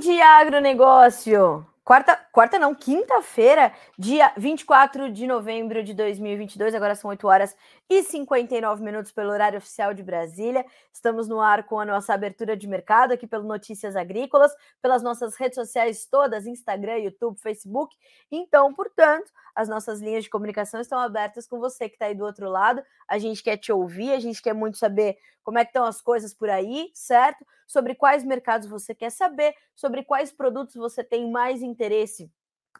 Dia, agronegócio! Quarta, quarta não, quinta-feira, dia 24 de novembro de 2022, agora são 8 horas e 59 minutos pelo horário oficial de Brasília. Estamos no ar com a nossa abertura de mercado aqui pelo Notícias Agrícolas, pelas nossas redes sociais todas, Instagram, YouTube, Facebook. Então, portanto, as nossas linhas de comunicação estão abertas com você que está aí do outro lado. A gente quer te ouvir, a gente quer muito saber como é que estão as coisas por aí, certo? Sobre quais mercados você quer saber, sobre quais produtos você tem mais interesse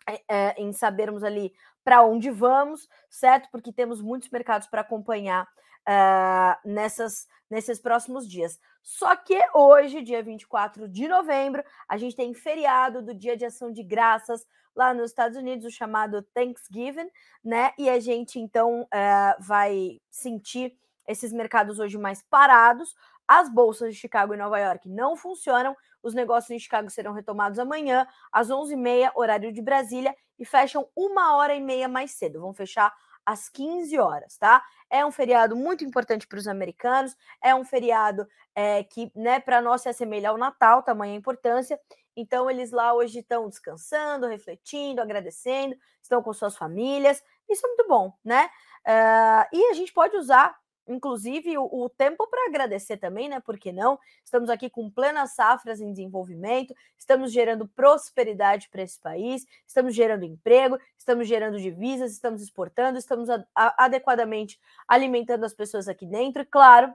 é, é, em sabermos ali para onde vamos, certo? Porque temos muitos mercados para acompanhar uh, nessas, nesses próximos dias. Só que hoje, dia 24 de novembro, a gente tem feriado do Dia de Ação de Graças lá nos Estados Unidos, o chamado Thanksgiving, né? E a gente então uh, vai sentir esses mercados hoje mais parados. As bolsas de Chicago e Nova York não funcionam. Os negócios em Chicago serão retomados amanhã, às 11h30, horário de Brasília, e fecham uma hora e meia mais cedo. Vão fechar às 15 horas, tá? É um feriado muito importante para os americanos, é um feriado é, que, né, para nós se assemelha ao Natal, tamanha importância. Então, eles lá hoje estão descansando, refletindo, agradecendo, estão com suas famílias. Isso é muito bom, né? Uh, e a gente pode usar inclusive o, o tempo para agradecer também, né? Por que não? Estamos aqui com plenas safras em desenvolvimento, estamos gerando prosperidade para esse país, estamos gerando emprego, estamos gerando divisas, estamos exportando, estamos a, a, adequadamente alimentando as pessoas aqui dentro, e claro,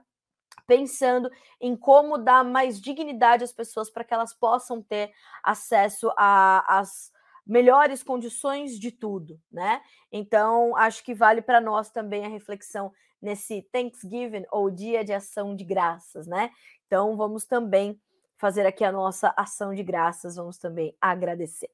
pensando em como dar mais dignidade às pessoas para que elas possam ter acesso às melhores condições de tudo, né? Então, acho que vale para nós também a reflexão nesse Thanksgiving ou Dia de Ação de Graças, né? Então vamos também fazer aqui a nossa ação de graças, vamos também agradecer.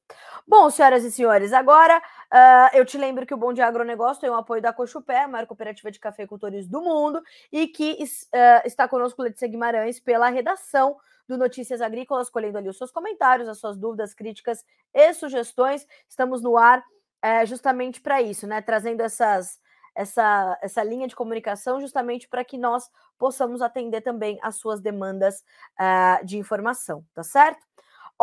Bom, senhoras e senhores, agora uh, eu te lembro que o Bom Dia Agronegócio tem o apoio da Cochupé, a maior cooperativa de cafeicultores do mundo, e que uh, está conosco Letícia Guimarães pela redação do Notícias Agrícolas, colhendo ali os seus comentários, as suas dúvidas, críticas e sugestões. Estamos no ar uh, justamente para isso, né? Trazendo essas essa, essa linha de comunicação justamente para que nós possamos atender também as suas demandas uh, de informação, tá certo?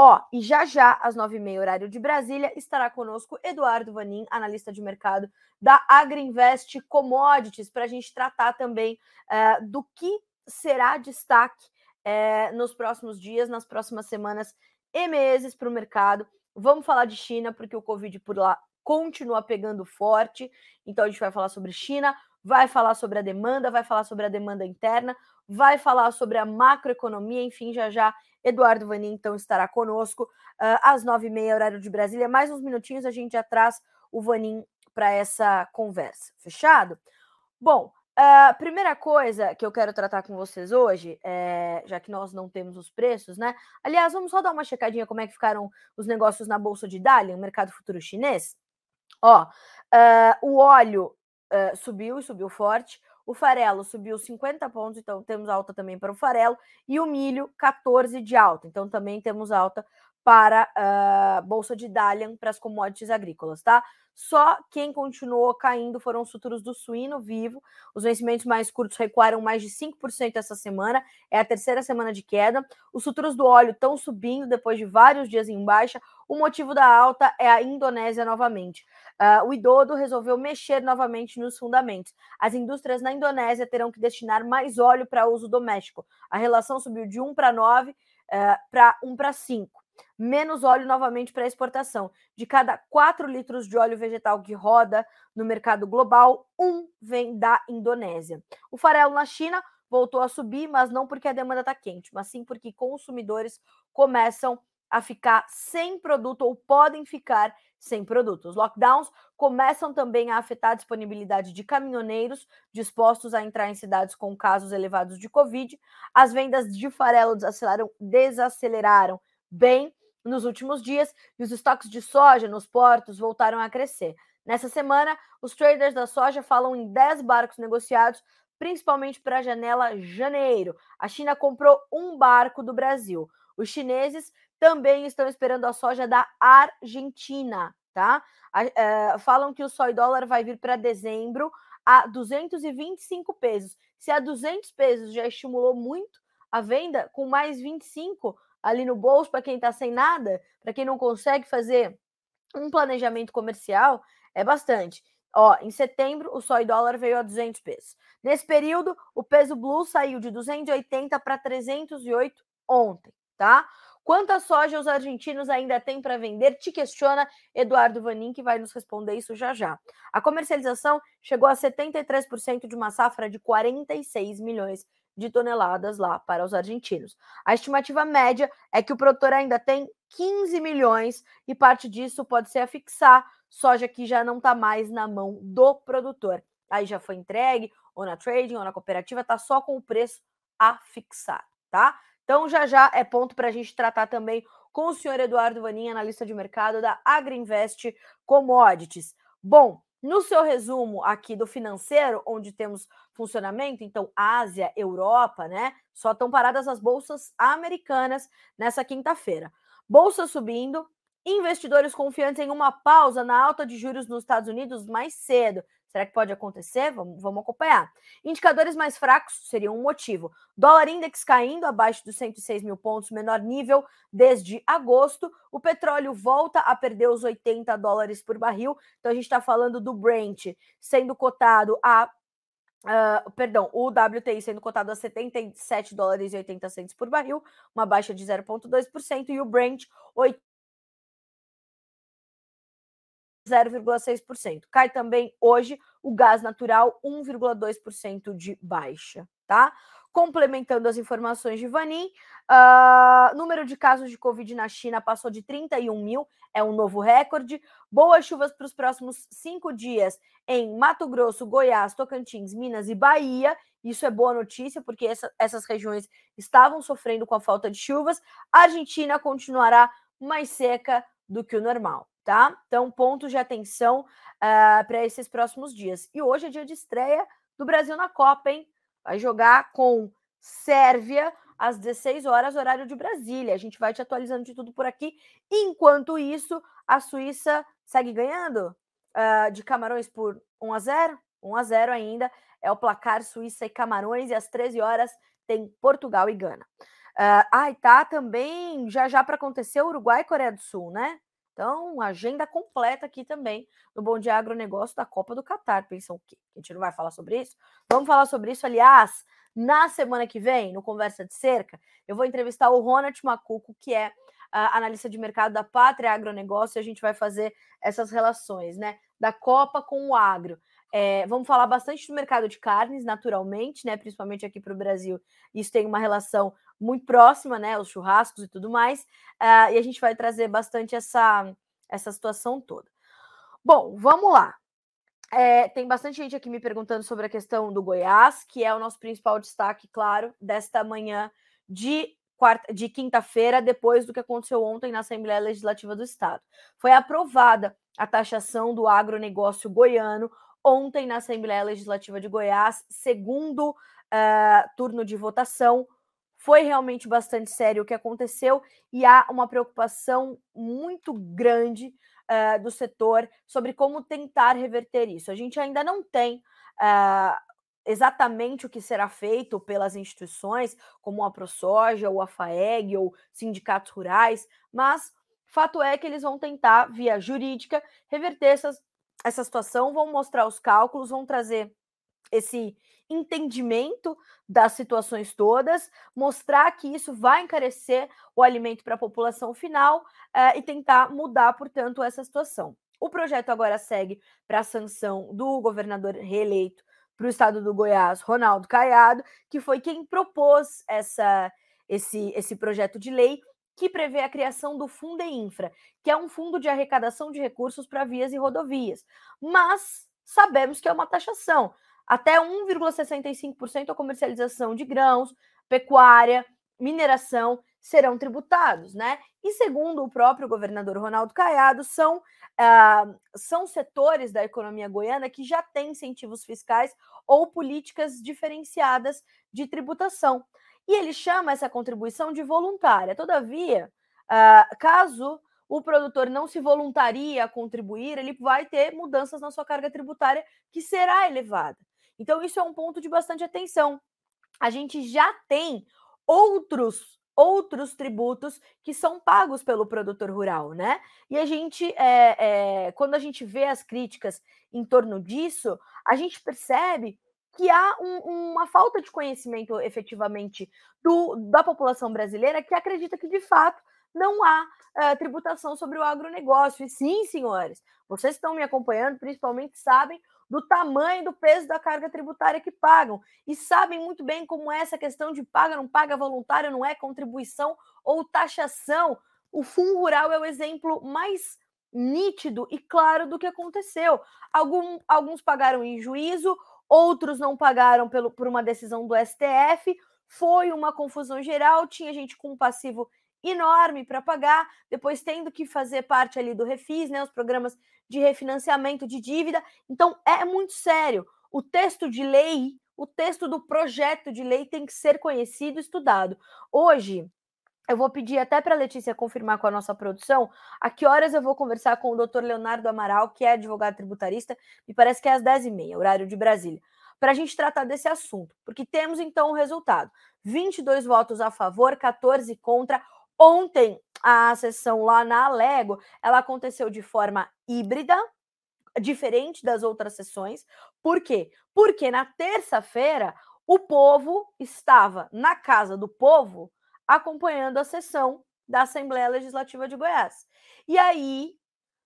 Ó, e já já, às nove e meia, horário de Brasília, estará conosco Eduardo Vanin, analista de mercado da Agriinvest Commodities, para a gente tratar também uh, do que será destaque uh, nos próximos dias, nas próximas semanas e meses para o mercado. Vamos falar de China, porque o Covid por lá continua pegando forte. Então a gente vai falar sobre China, vai falar sobre a demanda, vai falar sobre a demanda interna, vai falar sobre a macroeconomia, enfim, já já Eduardo Vanin então estará conosco uh, às nove e meia, horário de Brasília. Mais uns minutinhos a gente já traz o Vanin para essa conversa. Fechado? Bom, a uh, primeira coisa que eu quero tratar com vocês hoje, é, já que nós não temos os preços, né? Aliás, vamos só dar uma checadinha como é que ficaram os negócios na Bolsa de Dalian, mercado futuro chinês. Ó, uh, o óleo uh, subiu e subiu forte. O farelo subiu 50 pontos, então temos alta também para o farelo. E o milho, 14 de alta. Então também temos alta para a uh, Bolsa de Dalian, para as commodities agrícolas, tá? Só quem continuou caindo foram os futuros do suíno vivo. Os vencimentos mais curtos recuaram mais de 5% essa semana, é a terceira semana de queda. Os futuros do óleo estão subindo depois de vários dias em baixa. O motivo da alta é a Indonésia novamente. Uh, o Idodo resolveu mexer novamente nos fundamentos. As indústrias na Indonésia terão que destinar mais óleo para uso doméstico. A relação subiu de 1 para 9 uh, para 1 para 5 menos óleo novamente para exportação. De cada 4 litros de óleo vegetal que roda no mercado global, um vem da Indonésia. O farelo na China voltou a subir, mas não porque a demanda está quente, mas sim porque consumidores começam a ficar sem produto ou podem ficar sem produto. Os lockdowns começam também a afetar a disponibilidade de caminhoneiros dispostos a entrar em cidades com casos elevados de Covid. As vendas de farelo desaceleraram, desaceleraram bem nos últimos dias e os estoques de soja nos portos voltaram a crescer. Nessa semana, os traders da soja falam em 10 barcos negociados, principalmente para a janela janeiro. A China comprou um barco do Brasil. Os chineses também estão esperando a soja da Argentina, tá? Uh, falam que o soy dólar vai vir para dezembro a 225 pesos. Se a 200 pesos já estimulou muito a venda, com mais 25 ali no bolso para quem está sem nada, para quem não consegue fazer um planejamento comercial, é bastante. Ó, em setembro, o soy dólar veio a 200 pesos. Nesse período, o peso blue saiu de 280 para 308 ontem, tá? Quanta soja os argentinos ainda têm para vender? Te questiona Eduardo Vanin, que vai nos responder isso já já. A comercialização chegou a 73% de uma safra de 46 milhões de toneladas lá para os argentinos. A estimativa média é que o produtor ainda tem 15 milhões e parte disso pode ser a fixar soja que já não está mais na mão do produtor. Aí já foi entregue, ou na trading, ou na cooperativa, está só com o preço a fixar, tá? Então, já já é ponto para a gente tratar também com o senhor Eduardo Vaninha, analista de mercado da Agriinvest Commodities. Bom, no seu resumo aqui do financeiro, onde temos funcionamento, então Ásia, Europa, né? Só estão paradas as bolsas americanas nessa quinta-feira. Bolsa subindo, investidores confiantes em uma pausa na alta de juros nos Estados Unidos mais cedo. Será que pode acontecer? Vamos, vamos acompanhar. Indicadores mais fracos seriam um motivo. Dólar index caindo abaixo dos 106 mil pontos, menor nível desde agosto. O petróleo volta a perder os 80 dólares por barril. Então a gente está falando do Brent sendo cotado a Uh, perdão, o WTI sendo cotado a 77 dólares e 80 centos por barril, uma baixa de 0,2%, e o Brent 0,6%. Cai também hoje o gás natural, 1,2% de baixa, tá? Complementando as informações de Vanin, uh, número de casos de Covid na China passou de 31 mil, é um novo recorde. Boas chuvas para os próximos cinco dias em Mato Grosso, Goiás, Tocantins, Minas e Bahia. Isso é boa notícia, porque essa, essas regiões estavam sofrendo com a falta de chuvas. A Argentina continuará mais seca do que o normal tá? Então, pontos de atenção uh, ah, para esses próximos dias. E hoje é dia de estreia do Brasil na Copa, hein? Vai jogar com Sérvia às 16 horas, horário de Brasília. A gente vai te atualizando de tudo por aqui. Enquanto isso, a Suíça segue ganhando uh, de Camarões por 1 a 0 1 a 0 ainda. É o placar Suíça e Camarões. E às 13 horas tem Portugal e Gana. Uh, ah, tá também já já para acontecer Uruguai e Coreia do Sul, né? Então, agenda completa aqui também no Bom Dia Agronegócio da Copa do Catar. Pensam o quê? A gente não vai falar sobre isso? Vamos falar sobre isso, aliás, na semana que vem, no Conversa de Cerca, eu vou entrevistar o Ronald Macuco, que é uh, analista de mercado da Pátria Agronegócio, e a gente vai fazer essas relações, né? Da Copa com o agro. É, vamos falar bastante do mercado de carnes, naturalmente, né? Principalmente aqui para o Brasil. Isso tem uma relação muito próxima, né? Os churrascos e tudo mais. Uh, e a gente vai trazer bastante essa, essa situação toda. Bom, vamos lá. É, tem bastante gente aqui me perguntando sobre a questão do Goiás, que é o nosso principal destaque, claro, desta manhã de quarta, de quinta-feira, depois do que aconteceu ontem na Assembleia Legislativa do Estado. Foi aprovada a taxação do agronegócio goiano ontem na Assembleia Legislativa de Goiás, segundo uh, turno de votação. Foi realmente bastante sério o que aconteceu e há uma preocupação muito grande uh, do setor sobre como tentar reverter isso. A gente ainda não tem uh, exatamente o que será feito pelas instituições, como a ProSoja, ou a FAEG, ou sindicatos rurais, mas fato é que eles vão tentar, via jurídica, reverter essas, essa situação, vão mostrar os cálculos, vão trazer esse entendimento das situações todas, mostrar que isso vai encarecer o alimento para a população final uh, e tentar mudar, portanto, essa situação. O projeto agora segue para a sanção do governador reeleito para o estado do Goiás, Ronaldo Caiado, que foi quem propôs essa, esse, esse projeto de lei que prevê a criação do Infra, que é um fundo de arrecadação de recursos para vias e rodovias. Mas sabemos que é uma taxação. Até 1,65% a comercialização de grãos, pecuária, mineração serão tributados, né? E segundo o próprio governador Ronaldo Caiado, são, uh, são setores da economia goiana que já têm incentivos fiscais ou políticas diferenciadas de tributação e ele chama essa contribuição de voluntária. Todavia, uh, caso o produtor não se voluntaria a contribuir, ele vai ter mudanças na sua carga tributária que será elevada. Então, isso é um ponto de bastante atenção. A gente já tem outros outros tributos que são pagos pelo produtor rural, né? E a gente, é, é, quando a gente vê as críticas em torno disso, a gente percebe que há um, uma falta de conhecimento efetivamente do, da população brasileira que acredita que de fato não há uh, tributação sobre o agronegócio. E sim, senhores, vocês estão me acompanhando, principalmente sabem do tamanho do peso da carga tributária que pagam e sabem muito bem como é essa questão de paga, não paga voluntário, não é contribuição ou taxação. O Fundo Rural é o exemplo mais nítido e claro do que aconteceu. Algum, alguns pagaram em juízo, outros não pagaram pelo, por uma decisão do STF. Foi uma confusão geral, tinha gente com passivo enorme para pagar, depois tendo que fazer parte ali do refis, né, os programas de refinanciamento de dívida. Então é muito sério. O texto de lei, o texto do projeto de lei tem que ser conhecido, estudado. Hoje, eu vou pedir até para a Letícia confirmar com a nossa produção a que horas eu vou conversar com o doutor Leonardo Amaral, que é advogado tributarista, me parece que é às 10h30, horário de Brasília, para a gente tratar desse assunto, porque temos então o resultado: 22 votos a favor, 14 contra, Ontem, a sessão lá na Alego, ela aconteceu de forma híbrida, diferente das outras sessões. Por quê? Porque na terça-feira o povo estava na casa do povo acompanhando a sessão da Assembleia Legislativa de Goiás. E aí,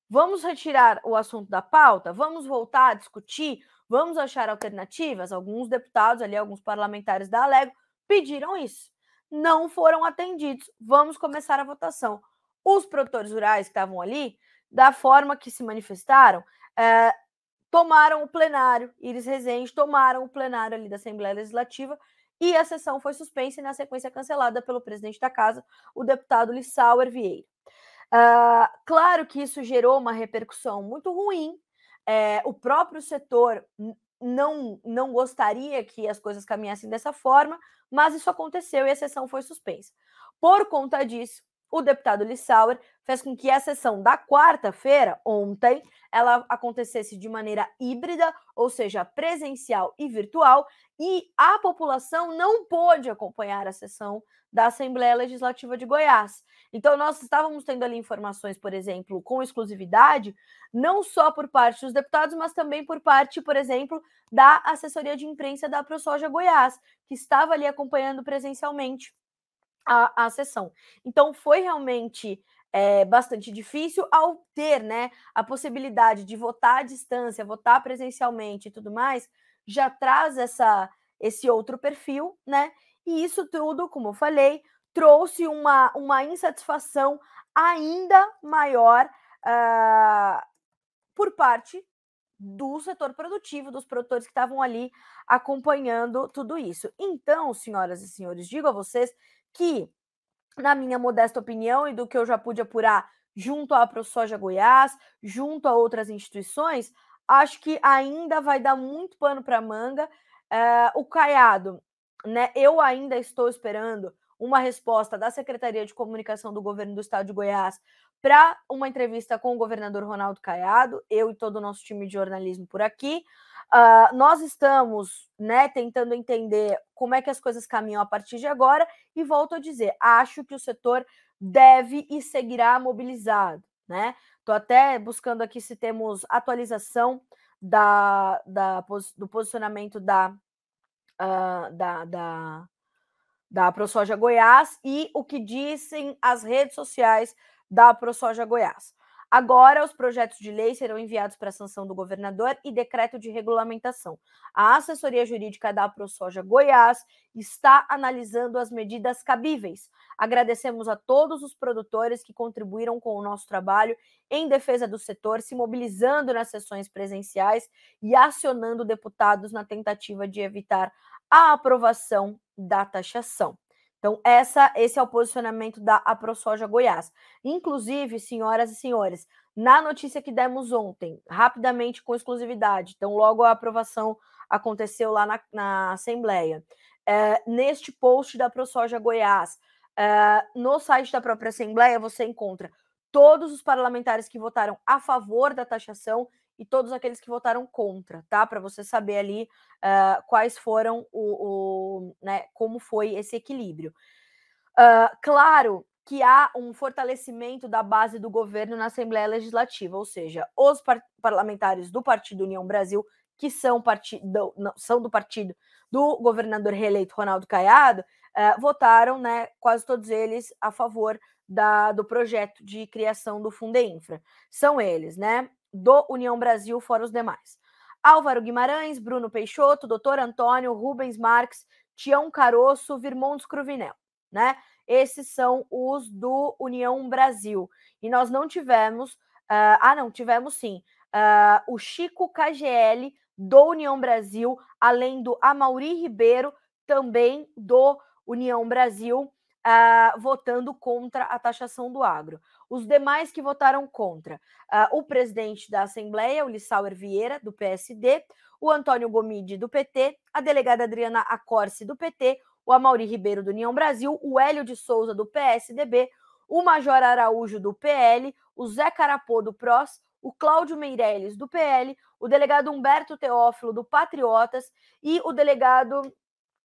vamos retirar o assunto da pauta? Vamos voltar a discutir? Vamos achar alternativas? Alguns deputados ali, alguns parlamentares da Alego pediram isso não foram atendidos. Vamos começar a votação. Os produtores rurais que estavam ali, da forma que se manifestaram, é, tomaram o plenário, Iris Rezende tomaram o plenário ali da Assembleia Legislativa e a sessão foi suspensa e, na sequência, cancelada pelo presidente da casa, o deputado Lissauer Vieira. Uh, claro que isso gerou uma repercussão muito ruim. É, o próprio setor não, não gostaria que as coisas caminhassem dessa forma, mas isso aconteceu e a sessão foi suspensa. Por conta disso, o deputado Lissauer fez com que a sessão da quarta-feira, ontem, ela acontecesse de maneira híbrida, ou seja, presencial e virtual, e a população não pôde acompanhar a sessão da Assembleia Legislativa de Goiás. Então, nós estávamos tendo ali informações, por exemplo, com exclusividade, não só por parte dos deputados, mas também por parte, por exemplo, da assessoria de imprensa da ProSoja Goiás, que estava ali acompanhando presencialmente a, a sessão. Então, foi realmente é, bastante difícil ao ter né, a possibilidade de votar à distância, votar presencialmente e tudo mais, já traz essa, esse outro perfil, né? E isso tudo, como eu falei, trouxe uma, uma insatisfação ainda maior uh, por parte do setor produtivo, dos produtores que estavam ali acompanhando tudo isso. Então, senhoras e senhores, digo a vocês que, na minha modesta opinião e do que eu já pude apurar junto à ProSoja Goiás, junto a outras instituições, acho que ainda vai dar muito pano para manga. Uh, o Caiado né, eu ainda estou esperando uma resposta da Secretaria de Comunicação do Governo do Estado de Goiás para uma entrevista com o governador Ronaldo Caiado, eu e todo o nosso time de jornalismo por aqui. Uh, nós estamos né, tentando entender como é que as coisas caminham a partir de agora, e volto a dizer: acho que o setor deve e seguirá mobilizado. Né? Até buscando aqui se temos atualização da, da, do posicionamento da uh, da, da, da ProSoja Goiás e o que dizem as redes sociais da ProSoja Goiás. Agora, os projetos de lei serão enviados para sanção do governador e decreto de regulamentação. A assessoria jurídica da ProSoja Goiás está analisando as medidas cabíveis. Agradecemos a todos os produtores que contribuíram com o nosso trabalho em defesa do setor, se mobilizando nas sessões presenciais e acionando deputados na tentativa de evitar a aprovação da taxação. Então, essa, esse é o posicionamento da AproSoja Goiás. Inclusive, senhoras e senhores, na notícia que demos ontem, rapidamente com exclusividade, então logo a aprovação aconteceu lá na, na Assembleia. É, neste post da ProSoja Goiás, é, no site da própria Assembleia, você encontra todos os parlamentares que votaram a favor da taxação e todos aqueles que votaram contra, tá? Para você saber ali uh, quais foram o, o, né, como foi esse equilíbrio. Uh, claro que há um fortalecimento da base do governo na Assembleia Legislativa, ou seja, os par parlamentares do Partido União Brasil, que são, partido, não, são do partido do governador reeleito Ronaldo Caiado, uh, votaram, né, quase todos eles, a favor da, do projeto de criação do Fundeinfra. São eles, né, do União Brasil, fora os demais. Álvaro Guimarães, Bruno Peixoto, Doutor Antônio, Rubens Marques, Tião Caroço, Virmontes Cruvinel, né? Esses são os do União Brasil. E nós não tivemos, uh, ah, não, tivemos sim, uh, o Chico KGL do União Brasil, além do Amauri Ribeiro, também do União Brasil, uh, votando contra a taxação do agro. Os demais que votaram contra, uh, o presidente da Assembleia, o Lissauer Vieira, do PSD, o Antônio Gomide, do PT, a delegada Adriana Acorce, do PT, o Amauri Ribeiro, do União Brasil, o Hélio de Souza, do PSDB, o Major Araújo, do PL, o Zé Carapô, do PROS, o Cláudio Meirelles, do PL, o delegado Humberto Teófilo, do Patriotas, e o delegado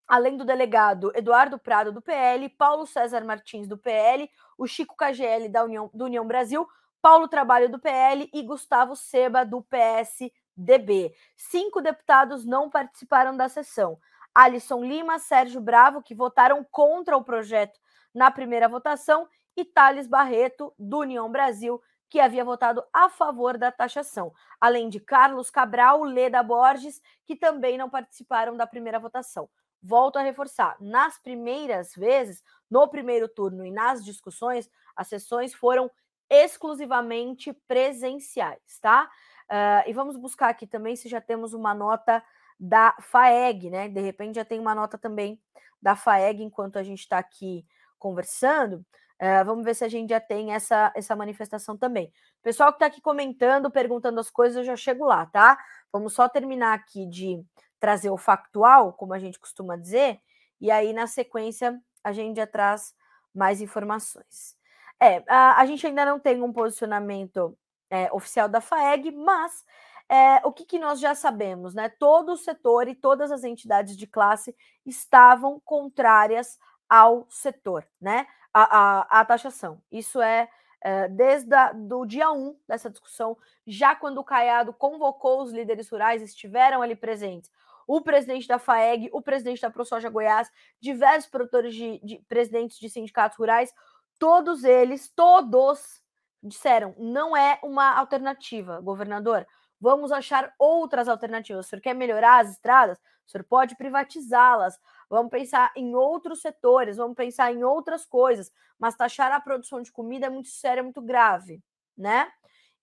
além do delegado Eduardo Prado, do PL, Paulo César Martins, do PL, o Chico KGL, da União, do União Brasil, Paulo Trabalho, do PL e Gustavo Seba, do PSDB. Cinco deputados não participaram da sessão. Alisson Lima, Sérgio Bravo, que votaram contra o projeto na primeira votação, e Thales Barreto, do União Brasil, que havia votado a favor da taxação, além de Carlos Cabral, Leda Borges, que também não participaram da primeira votação volto a reforçar, nas primeiras vezes, no primeiro turno e nas discussões, as sessões foram exclusivamente presenciais, tá? Uh, e vamos buscar aqui também se já temos uma nota da FAEG, né? De repente já tem uma nota também da FAEG enquanto a gente está aqui conversando. Uh, vamos ver se a gente já tem essa, essa manifestação também. Pessoal que está aqui comentando, perguntando as coisas, eu já chego lá, tá? Vamos só terminar aqui de trazer o factual, como a gente costuma dizer, e aí na sequência a gente já traz mais informações. É, a, a gente ainda não tem um posicionamento é, oficial da FAEG, mas é, o que, que, nós já sabemos, né? Todo o setor e todas as entidades de classe estavam contrárias ao setor, né? A, a, a taxação. Isso é, é desde o dia 1 um dessa discussão, já quando o Caiado convocou os líderes rurais, estiveram ali presentes o presidente da FAEG, o presidente da ProSoja Goiás, diversos produtores de, de presidentes de sindicatos rurais, todos eles, todos disseram, não é uma alternativa, governador. Vamos achar outras alternativas. O senhor quer melhorar as estradas? O senhor pode privatizá-las. Vamos pensar em outros setores, vamos pensar em outras coisas. Mas taxar a produção de comida é muito sério, é muito grave, né?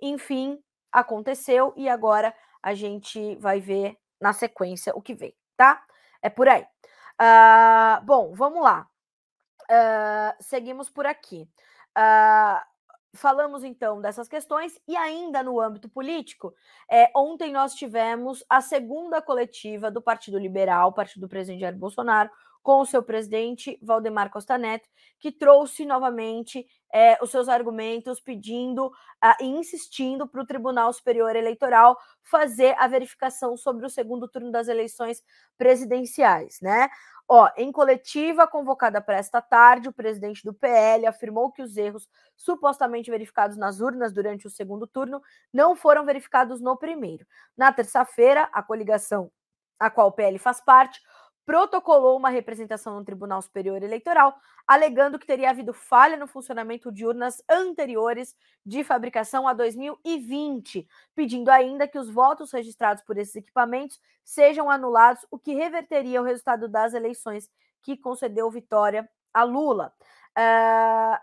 Enfim, aconteceu e agora a gente vai ver na sequência o que vem, tá? É por aí. Uh, bom, vamos lá. Uh, seguimos por aqui. Uh, falamos então dessas questões e ainda no âmbito político, é, ontem nós tivemos a segunda coletiva do Partido Liberal, partido do presidente Jair Bolsonaro, com o seu presidente Valdemar Costa Neto, que trouxe novamente é, os seus argumentos, pedindo uh, e insistindo para o Tribunal Superior Eleitoral fazer a verificação sobre o segundo turno das eleições presidenciais, né? Ó, em coletiva convocada para esta tarde, o presidente do PL afirmou que os erros supostamente verificados nas urnas durante o segundo turno não foram verificados no primeiro. Na terça-feira, a coligação a qual o PL faz parte protocolou uma representação no Tribunal Superior Eleitoral, alegando que teria havido falha no funcionamento de urnas anteriores de fabricação a 2020, pedindo ainda que os votos registrados por esses equipamentos sejam anulados, o que reverteria o resultado das eleições que concedeu vitória a Lula. Uh,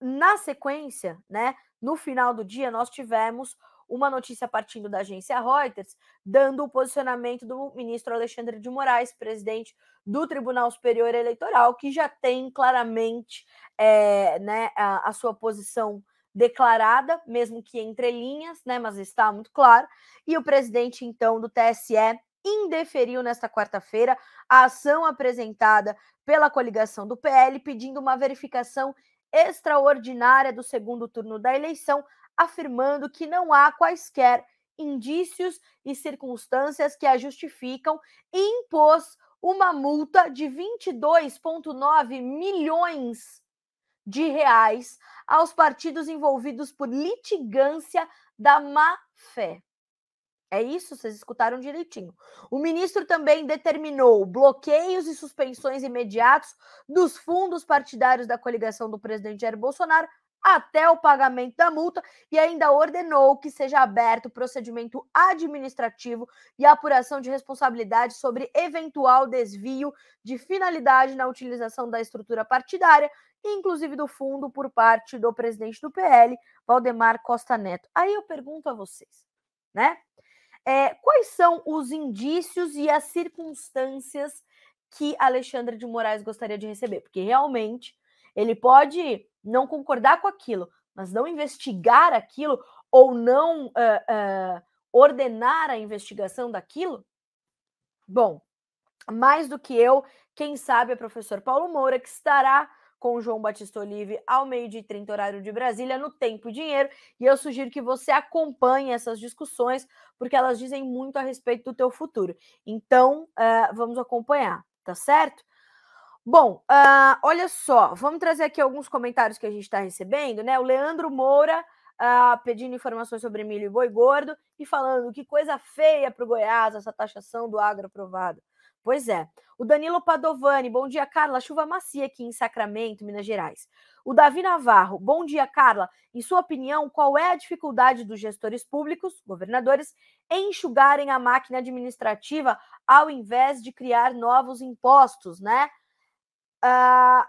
na sequência, né, no final do dia, nós tivemos uma notícia partindo da agência Reuters, dando o posicionamento do ministro Alexandre de Moraes, presidente do Tribunal Superior Eleitoral, que já tem claramente é, né, a, a, sua posição declarada, mesmo que entre linhas, né, mas está muito claro. E o presidente, então, do TSE indeferiu nesta quarta-feira a ação apresentada pela coligação do PL, pedindo uma verificação extraordinária do segundo turno da eleição, afirmando que não há quaisquer indícios e circunstâncias que a justificam e impôs uma multa de 22,9 milhões de reais aos partidos envolvidos por litigância da má fé. É isso, vocês escutaram direitinho. O ministro também determinou bloqueios e suspensões imediatos dos fundos partidários da coligação do presidente Jair Bolsonaro até o pagamento da multa e ainda ordenou que seja aberto procedimento administrativo e apuração de responsabilidade sobre eventual desvio de finalidade na utilização da estrutura partidária, inclusive do fundo por parte do presidente do PL, Valdemar Costa Neto. Aí eu pergunto a vocês, né? É, quais são os indícios e as circunstâncias que Alexandre de Moraes gostaria de receber? Porque realmente ele pode não concordar com aquilo, mas não investigar aquilo ou não uh, uh, ordenar a investigação daquilo? Bom, mais do que eu, quem sabe é o professor Paulo Moura, que estará com João Batista Olive ao meio-dia e 30 horário de Brasília, no Tempo e Dinheiro. E eu sugiro que você acompanhe essas discussões, porque elas dizem muito a respeito do teu futuro. Então, uh, vamos acompanhar, tá certo? Bom, uh, olha só, vamos trazer aqui alguns comentários que a gente está recebendo, né? O Leandro Moura uh, pedindo informações sobre milho e boi gordo e falando que coisa feia para o Goiás essa taxação do agro aprovada. Pois é. O Danilo Padovani, bom dia, Carla. Chuva macia aqui em Sacramento, Minas Gerais. O Davi Navarro, bom dia, Carla. Em sua opinião, qual é a dificuldade dos gestores públicos, governadores, em enxugarem a máquina administrativa ao invés de criar novos impostos, né? Uh,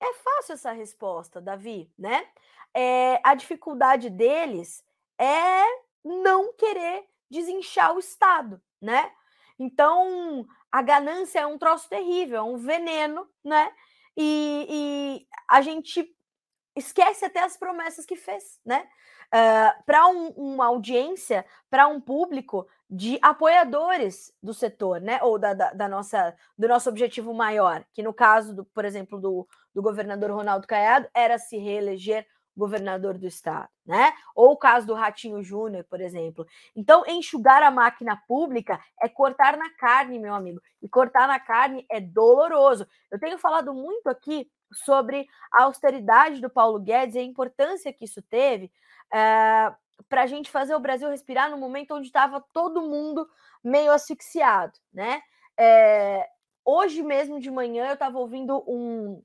é fácil essa resposta, Davi, né? É, a dificuldade deles é não querer desinchar o Estado, né? Então, a ganância é um troço terrível, é um veneno, né? E, e a gente esquece até as promessas que fez, né? Uh, para um, uma audiência, para um público de apoiadores do setor, né? Ou da, da, da, nossa, do nosso objetivo maior, que no caso, do, por exemplo, do, do governador Ronaldo Caiado, era se reeleger governador do estado, né? Ou o caso do Ratinho Júnior, por exemplo. Então, enxugar a máquina pública é cortar na carne, meu amigo. E cortar na carne é doloroso. Eu tenho falado muito aqui sobre a austeridade do Paulo Guedes e a importância que isso teve uh, eh, para a gente fazer o Brasil respirar no momento onde estava todo mundo meio asfixiado, né? É, hoje mesmo de manhã eu estava ouvindo um,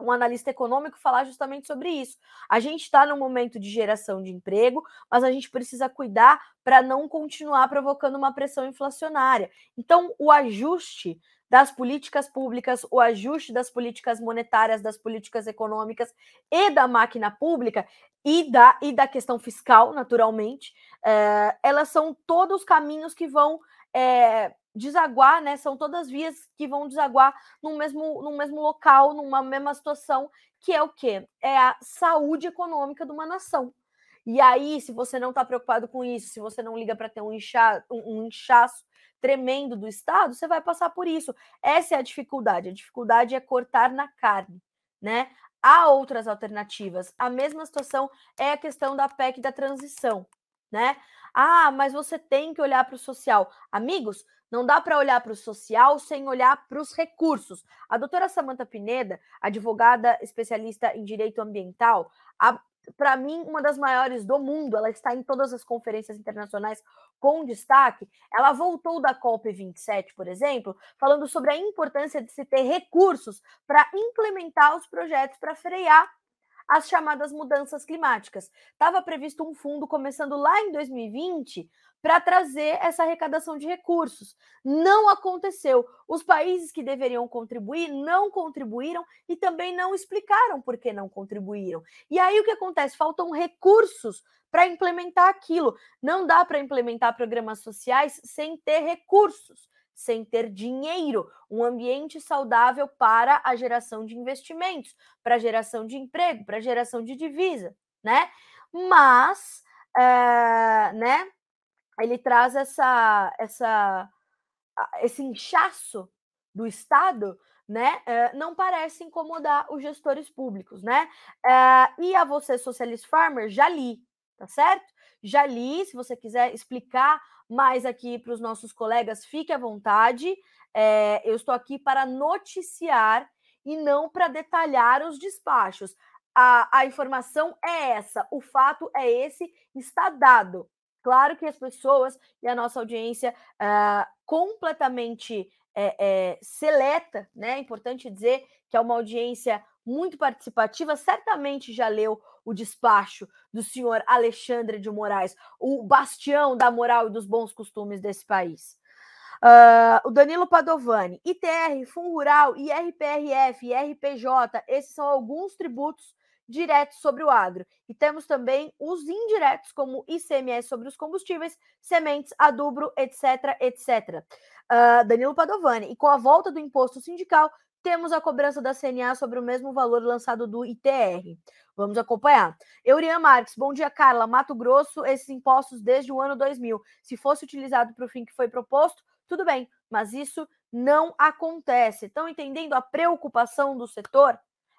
um analista econômico falar justamente sobre isso. A gente está num momento de geração de emprego, mas a gente precisa cuidar para não continuar provocando uma pressão inflacionária. Então, o ajuste das políticas públicas, o ajuste das políticas monetárias, das políticas econômicas e da máquina pública e da, e da questão fiscal, naturalmente, é, elas são todos os caminhos que vão é, desaguar, né? São todas vias que vão desaguar no mesmo, no mesmo local, numa mesma situação, que é o quê? É a saúde econômica de uma nação. E aí, se você não está preocupado com isso, se você não liga para ter um, incha, um, um inchaço tremendo do Estado, você vai passar por isso. Essa é a dificuldade. A dificuldade é cortar na carne, né? Há outras alternativas. A mesma situação é a questão da PEC da transição, né? Ah, mas você tem que olhar para o social. Amigos, não dá para olhar para o social sem olhar para os recursos. A doutora Samanta Pineda, advogada especialista em direito ambiental, para mim, uma das maiores do mundo, ela está em todas as conferências internacionais com destaque. Ela voltou da COP27, por exemplo, falando sobre a importância de se ter recursos para implementar os projetos para frear as chamadas mudanças climáticas. Estava previsto um fundo começando lá em 2020 para trazer essa arrecadação de recursos. Não aconteceu. Os países que deveriam contribuir não contribuíram e também não explicaram por que não contribuíram. E aí o que acontece? Faltam recursos para implementar aquilo. Não dá para implementar programas sociais sem ter recursos sem ter dinheiro, um ambiente saudável para a geração de investimentos, para a geração de emprego, para a geração de divisa, né? Mas, é, né? Ele traz essa, essa, esse inchaço do Estado, né? É, não parece incomodar os gestores públicos, né? É, e a você, Socialist Farmer, já li, tá certo? Já li, se você quiser explicar mais aqui para os nossos colegas, fique à vontade. É, eu estou aqui para noticiar e não para detalhar os despachos. A, a informação é essa, o fato é esse, está dado. Claro que as pessoas e a nossa audiência uh, completamente é, é, seleta, né? É importante dizer que é uma audiência muito participativa, certamente já leu o despacho do senhor Alexandre de Moraes, o bastião da moral e dos bons costumes desse país. Uh, o Danilo Padovani, ITR, Fundo Rural, IRPRF, IRPJ, esses são alguns tributos diretos sobre o agro. E temos também os indiretos, como ICMS sobre os combustíveis, sementes, adubo, etc, etc. Uh, Danilo Padovani. E com a volta do imposto sindical, temos a cobrança da CNA sobre o mesmo valor lançado do ITR. Vamos acompanhar. Eurian Marques, bom dia, Carla. Mato Grosso, esses impostos desde o ano 2000. Se fosse utilizado para o fim que foi proposto, tudo bem, mas isso não acontece. Estão entendendo a preocupação do setor?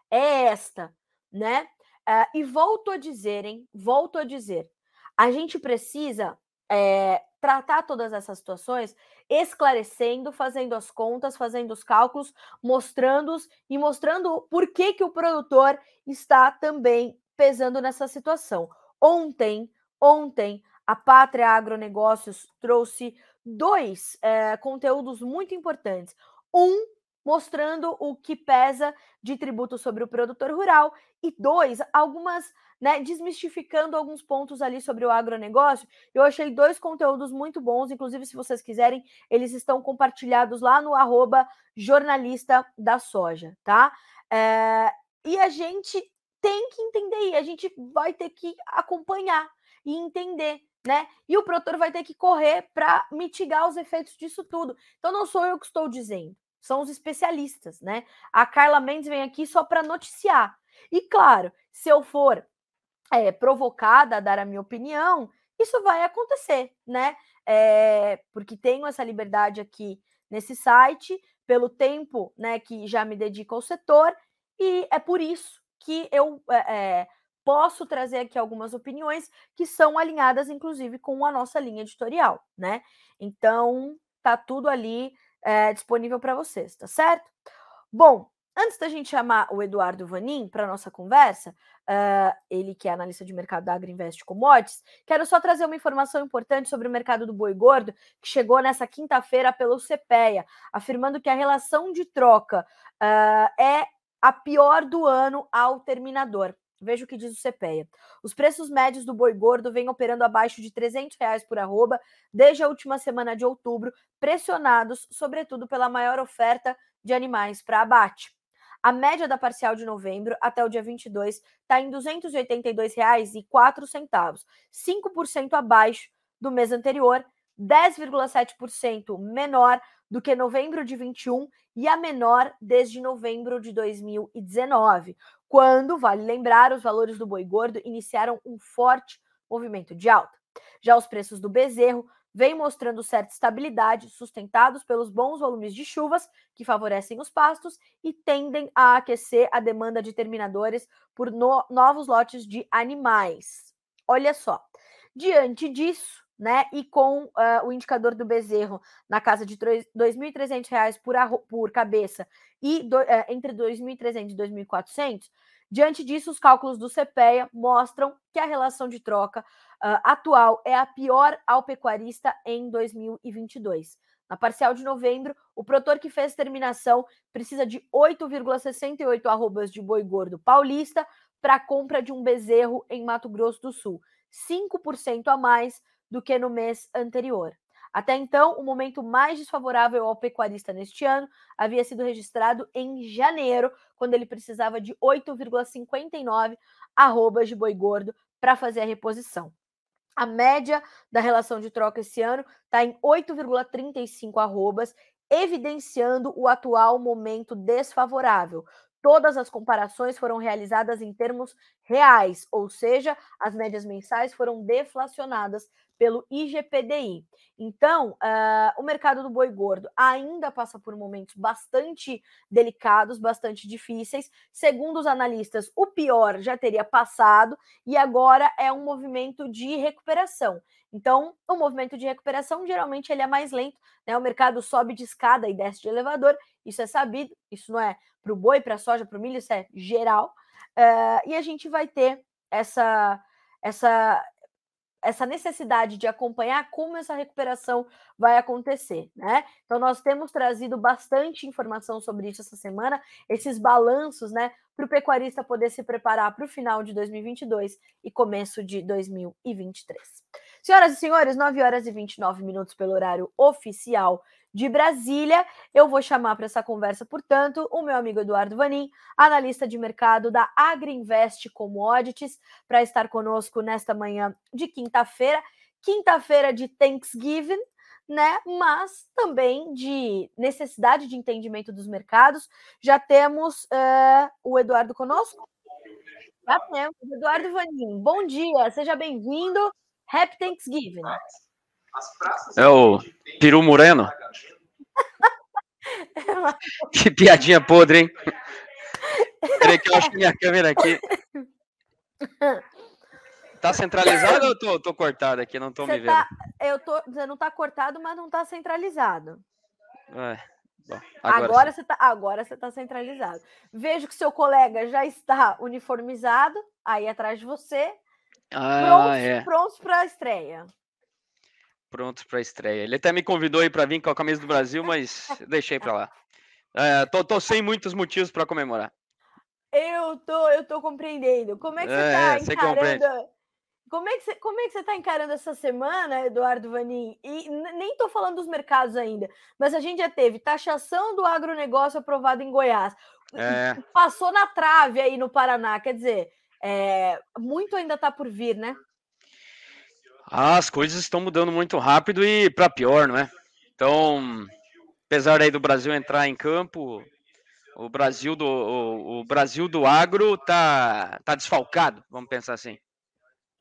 É esta né? Uh, e volto a dizer, hein? Volto a dizer, a gente precisa é, tratar todas essas situações esclarecendo, fazendo as contas, fazendo os cálculos, mostrando-os e mostrando por que, que o produtor está também pesando nessa situação. Ontem, ontem, a Pátria Agronegócios trouxe dois é, conteúdos muito importantes. Um mostrando o que pesa de tributo sobre o produtor rural, e dois, algumas, né, desmistificando alguns pontos ali sobre o agronegócio. Eu achei dois conteúdos muito bons, inclusive, se vocês quiserem, eles estão compartilhados lá no arroba jornalista da soja, tá? É, e a gente tem que entender, a gente vai ter que acompanhar e entender né? E o produtor vai ter que correr para mitigar os efeitos disso tudo. Então não sou eu que estou dizendo são os especialistas, né? A Carla Mendes vem aqui só para noticiar. E claro, se eu for é, provocada a dar a minha opinião, isso vai acontecer, né? É, porque tenho essa liberdade aqui nesse site, pelo tempo né, que já me dedico ao setor, e é por isso que eu é, posso trazer aqui algumas opiniões que são alinhadas, inclusive, com a nossa linha editorial, né? Então, tá tudo ali é, disponível para vocês, tá certo? Bom, antes da gente chamar o Eduardo Vanin para nossa conversa, uh, ele que é analista de mercado da Agriinvest Commodities, quero só trazer uma informação importante sobre o mercado do boi gordo, que chegou nessa quinta-feira pelo CPEA, afirmando que a relação de troca uh, é a pior do ano ao terminador. Veja o que diz o CPEA. Os preços médios do boi gordo vêm operando abaixo de 300 reais por arroba desde a última semana de outubro, pressionados, sobretudo, pela maior oferta de animais para abate. A média da parcial de novembro até o dia 22 está em R$ 282,04, 5% abaixo do mês anterior, 10,7% menor do que novembro de 21 e a menor desde novembro de 2019, quando, vale lembrar, os valores do boi gordo iniciaram um forte movimento de alta. Já os preços do bezerro vêm mostrando certa estabilidade, sustentados pelos bons volumes de chuvas que favorecem os pastos e tendem a aquecer a demanda de terminadores por no novos lotes de animais. Olha só, diante disso, né, e com uh, o indicador do bezerro na casa de R$ 2.300 por, por cabeça e do, uh, entre 2.300 e 2.400, Diante disso, os cálculos do CPEA mostram que a relação de troca uh, atual é a pior ao pecuarista em 2022. Na parcial de novembro, o produtor que fez terminação precisa de 8,68 arrobas de boi gordo paulista para a compra de um bezerro em Mato Grosso do Sul, 5% a mais do que no mês anterior. Até então, o momento mais desfavorável ao pecuarista neste ano havia sido registrado em janeiro, quando ele precisava de 8,59 arrobas de boi gordo para fazer a reposição. A média da relação de troca esse ano está em 8,35 arrobas, evidenciando o atual momento desfavorável. Todas as comparações foram realizadas em termos reais, ou seja, as médias mensais foram deflacionadas pelo IGPDI. Então, uh, o mercado do boi gordo ainda passa por momentos bastante delicados, bastante difíceis. Segundo os analistas, o pior já teria passado e agora é um movimento de recuperação. Então, o movimento de recuperação geralmente ele é mais lento, né? O mercado sobe de escada e desce de elevador, isso é sabido, isso não é para o boi, para a soja, para o milho, isso é geral. Uh, e a gente vai ter essa, essa, essa necessidade de acompanhar como essa recuperação vai acontecer, né? Então nós temos trazido bastante informação sobre isso essa semana, esses balanços, né, para o pecuarista poder se preparar para o final de 2022 e começo de 2023. Senhoras e senhores, 9 horas e 29 minutos pelo horário oficial de Brasília. Eu vou chamar para essa conversa, portanto, o meu amigo Eduardo Vanin, analista de mercado da Agriinvest Commodities, para estar conosco nesta manhã de quinta-feira, quinta-feira de Thanksgiving, né? Mas também de necessidade de entendimento dos mercados. Já temos uh, o Eduardo conosco? Já temos. Eduardo Vanin, bom dia, seja bem-vindo. Happy Thanksgiving. É o Peru Moreno. que piadinha podre, hein? Peraí que eu acho que minha câmera aqui. Tá centralizado ou eu tô, tô cortado aqui? Não tô me tá, vendo. eu tô, você não tá cortado, mas não tá centralizado. É, bom, agora, agora você tá, agora você tá centralizado. Vejo que seu colega já está uniformizado aí atrás de você. Ah, prontos, é. prontos para a estreia pronto para a estreia. Ele até me convidou aí para vir com a camisa do Brasil, mas deixei para lá. É, tô, tô, sem muitos motivos para comemorar. Eu tô, eu tô compreendendo. Como é que você é, tá encarando? Como é, que você, como é que você tá encarando essa semana, Eduardo Vanin? E nem tô falando dos mercados ainda, mas a gente já teve taxação do agronegócio aprovado em Goiás. É. Passou na trave aí no Paraná. Quer dizer, é, muito ainda tá por vir, né? As coisas estão mudando muito rápido e para pior, não é? Então, apesar aí do Brasil entrar em campo, o Brasil do, o, o Brasil do agro tá, tá desfalcado, vamos pensar assim.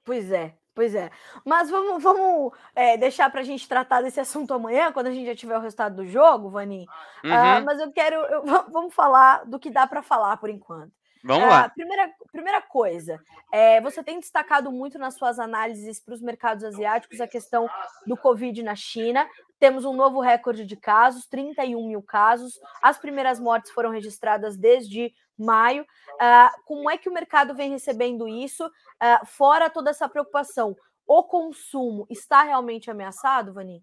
Pois é, pois é. Mas vamos, vamos é, deixar para a gente tratar desse assunto amanhã, quando a gente já tiver o resultado do jogo, Vani. Uhum. Uh, mas eu quero. Eu, vamos falar do que dá para falar por enquanto. Vamos lá. Uh, primeira, primeira coisa, é, você tem destacado muito nas suas análises para os mercados asiáticos a questão do Covid na China. Temos um novo recorde de casos, 31 mil casos. As primeiras mortes foram registradas desde maio. Uh, como é que o mercado vem recebendo isso? Uh, fora toda essa preocupação, o consumo está realmente ameaçado, Vani?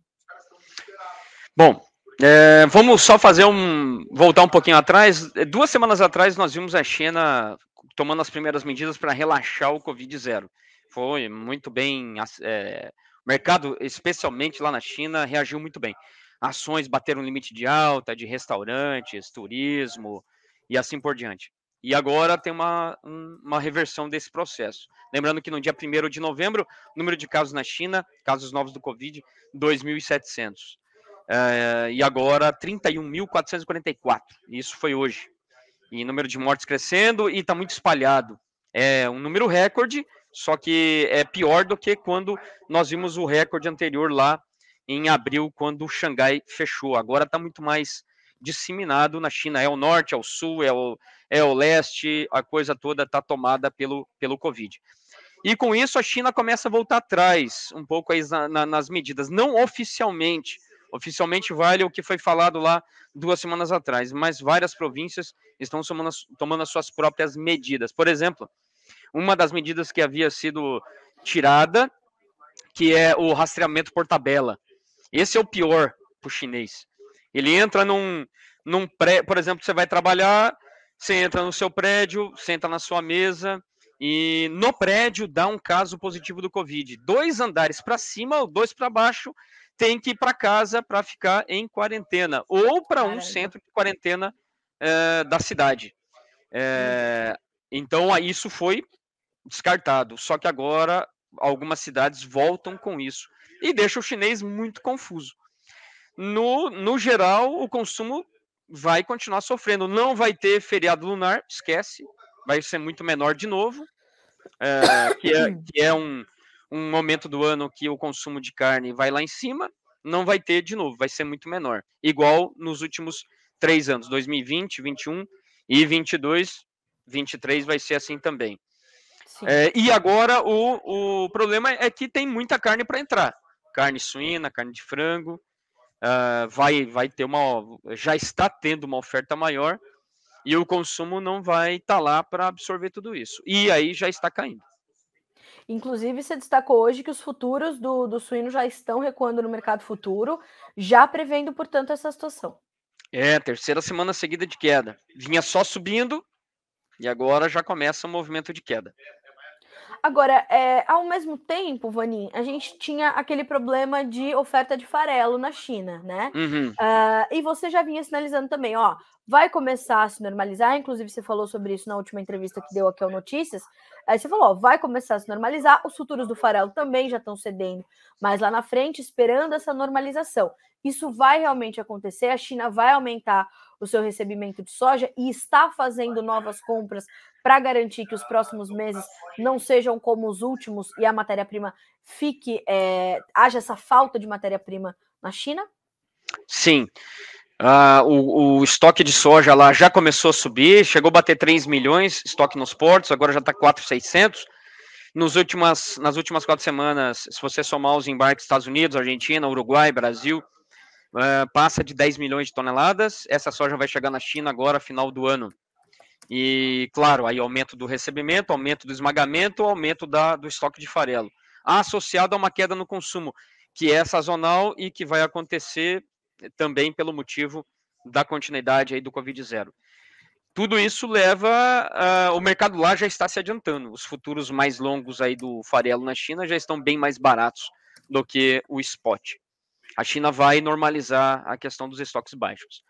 Bom, é, vamos só fazer um. voltar um pouquinho atrás. Duas semanas atrás nós vimos a China tomando as primeiras medidas para relaxar o Covid zero. Foi muito bem. É, o mercado, especialmente lá na China, reagiu muito bem. Ações bateram limite de alta, de restaurantes, turismo e assim por diante. E agora tem uma, uma reversão desse processo. Lembrando que no dia 1 de novembro, número de casos na China, casos novos do Covid, 2.700. Uh, e agora 31.444. Isso foi hoje. E número de mortes crescendo e está muito espalhado. É um número recorde, só que é pior do que quando nós vimos o recorde anterior lá em abril, quando o Xangai fechou. Agora está muito mais disseminado na China. É o norte, é o sul, é o, é o leste, a coisa toda está tomada pelo, pelo Covid. E com isso a China começa a voltar atrás um pouco nas medidas, não oficialmente, Oficialmente vale o que foi falado lá duas semanas atrás, mas várias províncias estão tomando, tomando as suas próprias medidas. Por exemplo, uma das medidas que havia sido tirada, que é o rastreamento por tabela. Esse é o pior para o chinês. Ele entra num, num pré, por exemplo, você vai trabalhar, você entra no seu prédio, senta na sua mesa e no prédio dá um caso positivo do Covid. Dois andares para cima ou dois para baixo tem que ir para casa para ficar em quarentena ou para um centro de quarentena é, da cidade. É, então, isso foi descartado. Só que agora algumas cidades voltam com isso e deixa o chinês muito confuso. No, no geral, o consumo vai continuar sofrendo. Não vai ter feriado lunar, esquece, vai ser muito menor de novo, é, que, é, que é um, um momento do ano que o consumo de carne vai lá em cima, não vai ter de novo, vai ser muito menor. Igual nos últimos três anos, 2020, 21 e 22, 23 vai ser assim também. É, e agora o, o problema é que tem muita carne para entrar. Carne suína, carne de frango. Uh, vai, vai ter uma. Já está tendo uma oferta maior e o consumo não vai estar tá lá para absorver tudo isso. E aí já está caindo. Inclusive, você destacou hoje que os futuros do, do suíno já estão recuando no mercado futuro, já prevendo, portanto, essa situação. É, terceira semana seguida de queda. Vinha só subindo e agora já começa o movimento de queda. Agora, é, ao mesmo tempo, Vanin, a gente tinha aquele problema de oferta de farelo na China, né? Uhum. Uh, e você já vinha sinalizando também, ó, vai começar a se normalizar. Inclusive, você falou sobre isso na última entrevista que deu aqui ao Notícias. Aí você falou, ó, vai começar a se normalizar. Os futuros do farelo também já estão cedendo, mas lá na frente, esperando essa normalização. Isso vai realmente acontecer. A China vai aumentar o seu recebimento de soja e está fazendo novas compras para garantir que os próximos meses não sejam como os últimos e a matéria-prima fique, é, haja essa falta de matéria-prima na China? Sim. Uh, o, o, estoque de soja lá já começou a subir, chegou a bater 3 milhões, estoque nos portos, agora já está 4,600. Nos últimas, nas últimas quatro semanas, se você somar os embarques Estados Unidos, Argentina, Uruguai, Brasil, uh, passa de 10 milhões de toneladas. Essa soja vai chegar na China agora, final do ano. E, claro, aí aumento do recebimento, aumento do esmagamento, aumento da, do estoque de farelo, associado a uma queda no consumo, que é sazonal e que vai acontecer também pelo motivo da continuidade aí do Covid-0. Tudo isso leva, uh, o mercado lá já está se adiantando, os futuros mais longos aí do farelo na China já estão bem mais baratos do que o spot. A China vai normalizar a questão dos estoques baixos.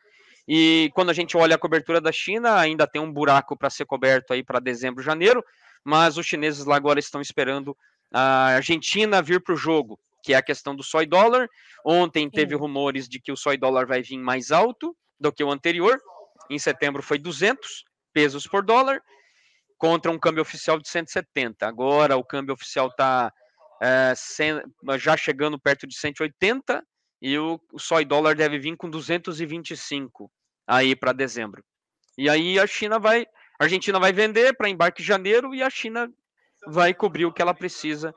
E quando a gente olha a cobertura da China, ainda tem um buraco para ser coberto aí para dezembro, janeiro, mas os chineses lá agora estão esperando a Argentina vir para o jogo, que é a questão do soy dólar. Ontem teve Sim. rumores de que o soy dólar vai vir mais alto do que o anterior. Em setembro foi 200 pesos por dólar, contra um câmbio oficial de 170. Agora o câmbio oficial está é, já chegando perto de 180 e o, o soy dólar deve vir com 225 aí para dezembro. E aí a China vai, a Argentina vai vender para embarque em janeiro e a China vai cobrir o que ela precisa,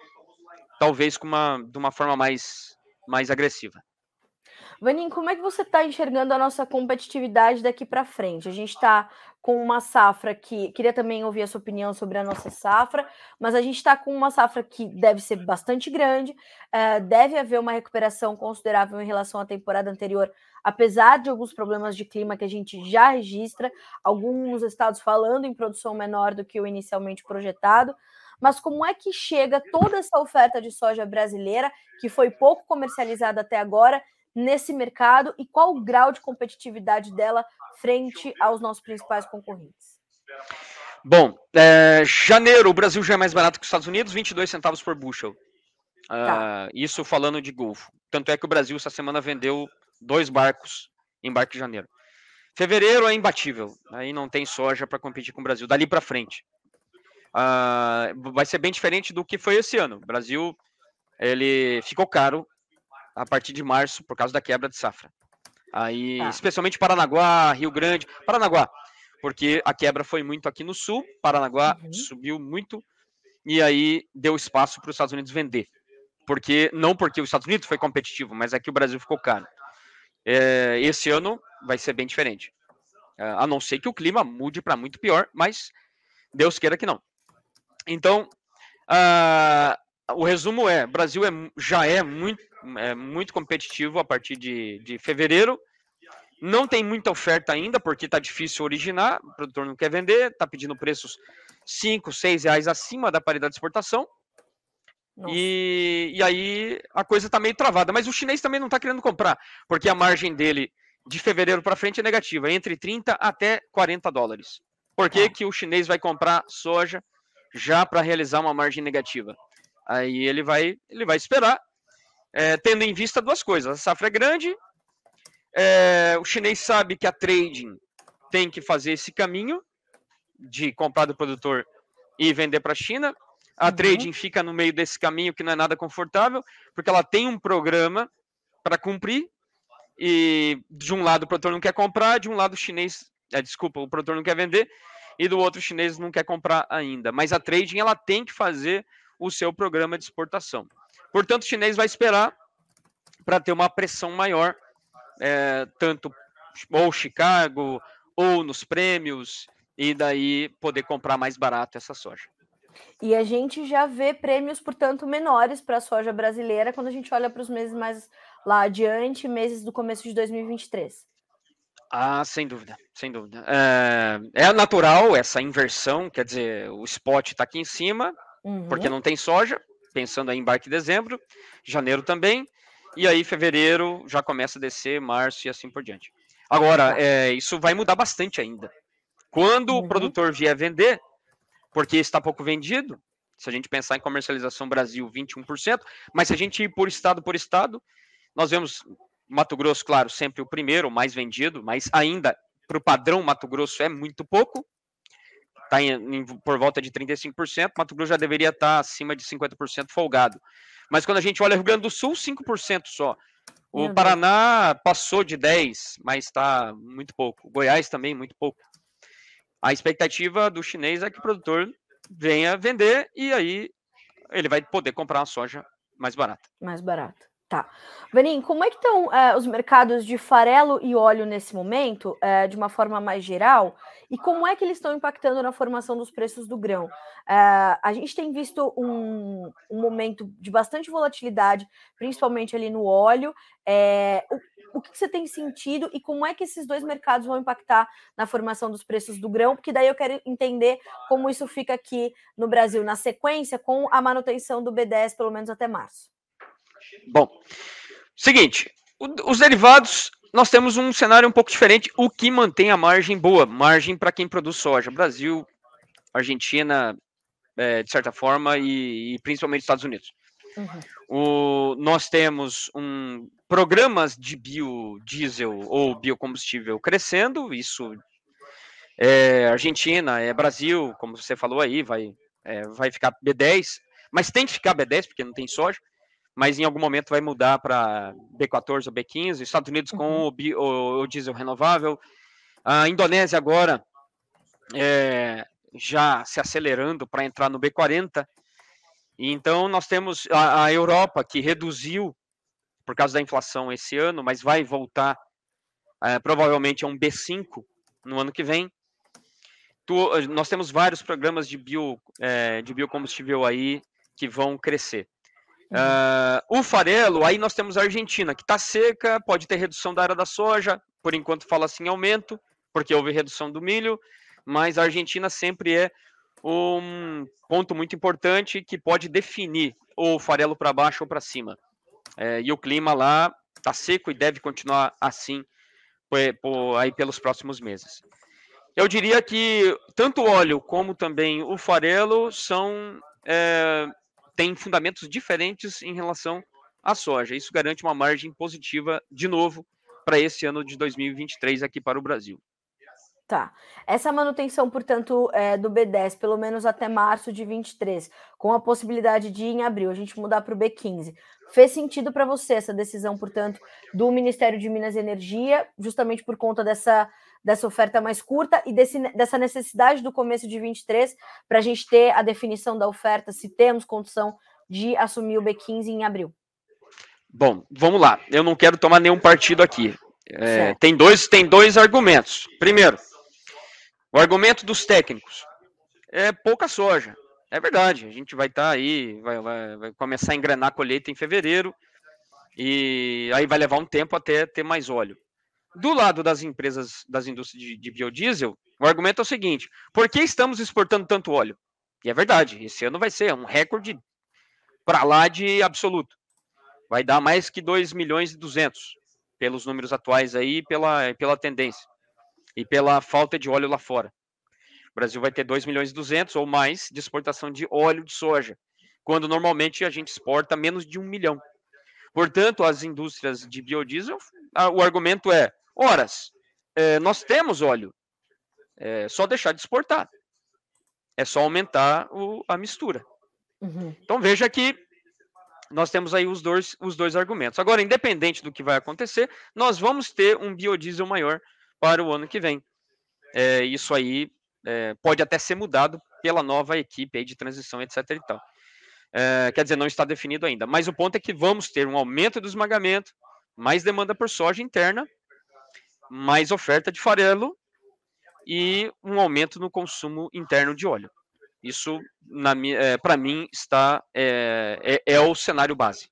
talvez com uma, de uma forma mais, mais agressiva. Vanin, como é que você está enxergando a nossa competitividade daqui para frente? A gente está com uma safra que. Queria também ouvir a sua opinião sobre a nossa safra, mas a gente está com uma safra que deve ser bastante grande, uh, deve haver uma recuperação considerável em relação à temporada anterior, apesar de alguns problemas de clima que a gente já registra, alguns estados falando em produção menor do que o inicialmente projetado. Mas como é que chega toda essa oferta de soja brasileira, que foi pouco comercializada até agora, nesse mercado e qual o grau de competitividade dela frente aos nossos principais concorrentes? Bom, é, janeiro o Brasil já é mais barato que os Estados Unidos, 22 centavos por bushel. Tá. Uh, isso falando de Golfo. Tanto é que o Brasil essa semana vendeu dois barcos em barco de janeiro. Fevereiro é imbatível, aí não tem soja para competir com o Brasil. Dali para frente, uh, vai ser bem diferente do que foi esse ano. O Brasil ele ficou caro a partir de março por causa da quebra de safra. Aí, tá. especialmente Paranaguá, Rio Grande, Paranaguá, porque a quebra foi muito aqui no sul, Paranaguá uhum. subiu muito e aí deu espaço para os Estados Unidos vender. Porque não porque os Estados Unidos foi competitivo, mas é que o Brasil ficou caro. É, esse ano vai ser bem diferente. É, a não ser que o clima mude para muito pior, mas Deus queira que não. Então, uh, o resumo é: Brasil é, já é muito, é muito competitivo a partir de, de fevereiro. Não tem muita oferta ainda, porque está difícil originar, o produtor não quer vender, está pedindo preços 5, 6 reais acima da paridade de exportação. E, e, aí a coisa está meio travada. Mas o chinês também não está querendo comprar, porque a margem dele de fevereiro para frente é negativa, entre 30 até 40 dólares. Por que, ah. que o chinês vai comprar soja já para realizar uma margem negativa? Aí ele vai, ele vai esperar, é, tendo em vista duas coisas. A safra é grande, é, o chinês sabe que a trading tem que fazer esse caminho de comprar do produtor e vender para a China. A uhum. trading fica no meio desse caminho que não é nada confortável, porque ela tem um programa para cumprir e de um lado o produtor não quer comprar, de um lado o chinês, é, desculpa, o produtor não quer vender e do outro chinês não quer comprar ainda. Mas a trading ela tem que fazer o seu programa de exportação. Portanto, o chinês vai esperar para ter uma pressão maior, é, tanto ou Chicago ou nos prêmios, e daí poder comprar mais barato essa soja. E a gente já vê prêmios, portanto, menores para a soja brasileira quando a gente olha para os meses mais lá adiante, meses do começo de 2023. Ah, sem dúvida, sem dúvida. É, é natural essa inversão, quer dizer, o spot está aqui em cima, uhum. porque não tem soja, pensando em embarque em dezembro, janeiro também, e aí fevereiro já começa a descer, março e assim por diante. Agora, tá. é, isso vai mudar bastante ainda. Quando uhum. o produtor vier vender, porque está pouco vendido, se a gente pensar em comercialização Brasil, 21%, mas se a gente ir por estado por estado, nós vemos Mato Grosso, claro, sempre o primeiro, o mais vendido, mas ainda para o padrão Mato Grosso é muito pouco, está por volta de 35%, Mato Grosso já deveria estar tá acima de 50% folgado. Mas quando a gente olha Rio Grande do Sul, 5% só. O Paraná passou de 10, mas está muito pouco. Goiás também, muito pouco. A expectativa do chinês é que o produtor venha vender e aí ele vai poder comprar uma soja mais barata. Mais barata. Tá. Vanim, como é que estão uh, os mercados de farelo e óleo nesse momento, uh, de uma forma mais geral, e como é que eles estão impactando na formação dos preços do grão? Uh, a gente tem visto um, um, momento de bastante volatilidade, principalmente ali no óleo. o, o que você tem sentido e como é que esses dois mercados vão impactar na formação dos preços do grão? Porque daí eu quero entender como isso fica aqui no Brasil, na sequência, com a manutenção do B10, pelo menos até março. Bom, seguinte, os derivados, nós temos um cenário um pouco diferente, o que mantém a margem boa, margem para quem produz soja, Brasil, Argentina, é, de certa forma, e, e, principalmente Estados Unidos. Uhum. O, nós temos um, programas de biodiesel ou biocombustível crescendo, isso é Argentina, é Brasil, como você falou aí, vai, é, vai ficar B10, mas tem que ficar B10 porque não tem soja mas em algum momento vai mudar para B14 ou B15. Estados Unidos com uhum. o, bi, o, o, diesel renovável. A Indonésia agora é, já se acelerando para entrar no B40. Então nós temos a, a, Europa que reduziu por causa da inflação esse ano, mas vai voltar é, provavelmente a um B5 no ano que vem. Tu, nós temos vários programas de, bio, é, de biocombustível aí que vão crescer. Uh, o farelo, aí nós temos a Argentina, que está seca, pode ter redução da área da soja, por enquanto fala assim aumento, porque houve redução do milho, mas a Argentina sempre é um ponto muito importante que pode definir o farelo para baixo ou para cima. É, e o clima lá está seco e deve continuar assim por, por, aí pelos próximos meses. Eu diria que tanto o óleo como também o farelo são é, tem fundamentos diferentes em relação à soja. Isso garante uma margem positiva, de novo, para esse ano de 2023 aqui para o Brasil. Tá. Essa manutenção, portanto, é, do B10, pelo menos até março de 23, com a possibilidade de em abril a gente mudar para o B15, fez sentido para você essa decisão, portanto, do Ministério de Minas e Energia, justamente por conta dessa, dessa oferta mais curta e desse, dessa necessidade do começo de 23 para a gente ter a definição da oferta, se temos condição de assumir o B15 em abril? Bom, vamos lá. Eu não quero tomar nenhum partido aqui. É, tem, dois, tem dois argumentos. Primeiro, o argumento dos técnicos é pouca soja. É verdade, a gente vai estar tá aí, vai, vai, vai, começar a engrenar a colheita em fevereiro, e aí vai levar um tempo até ter mais óleo. Do lado das empresas, das indústrias de, de biodiesel, o argumento é o seguinte: por que estamos exportando tanto óleo? E é verdade, esse ano vai ser um recorde para lá de absoluto. Vai dar mais que 2 milhões e 200, pelos números atuais aí, pela, pela tendência e pela falta de óleo lá fora. O Brasil vai ter 2 milhões e 200 ou mais de exportação de óleo de soja, quando normalmente a gente exporta menos de um milhão. Portanto, as indústrias de biodiesel, o argumento é: Horas, é, nós temos óleo, é só deixar de exportar. É só aumentar o, a mistura. Uhum. Então veja que nós temos aí os dois, os dois argumentos. Agora, independente do que vai acontecer, nós vamos ter um biodiesel maior para o ano que vem. É, isso aí é, pode até ser mudado pela nova equipe de transição, etc. E tal. É, quer dizer, não está definido ainda. Mas o ponto é que vamos ter um aumento do esmagamento, mais demanda por soja interna, mais oferta de farelo e um aumento no consumo interno de óleo. Isso, é, para mim, está é, é, é o cenário base.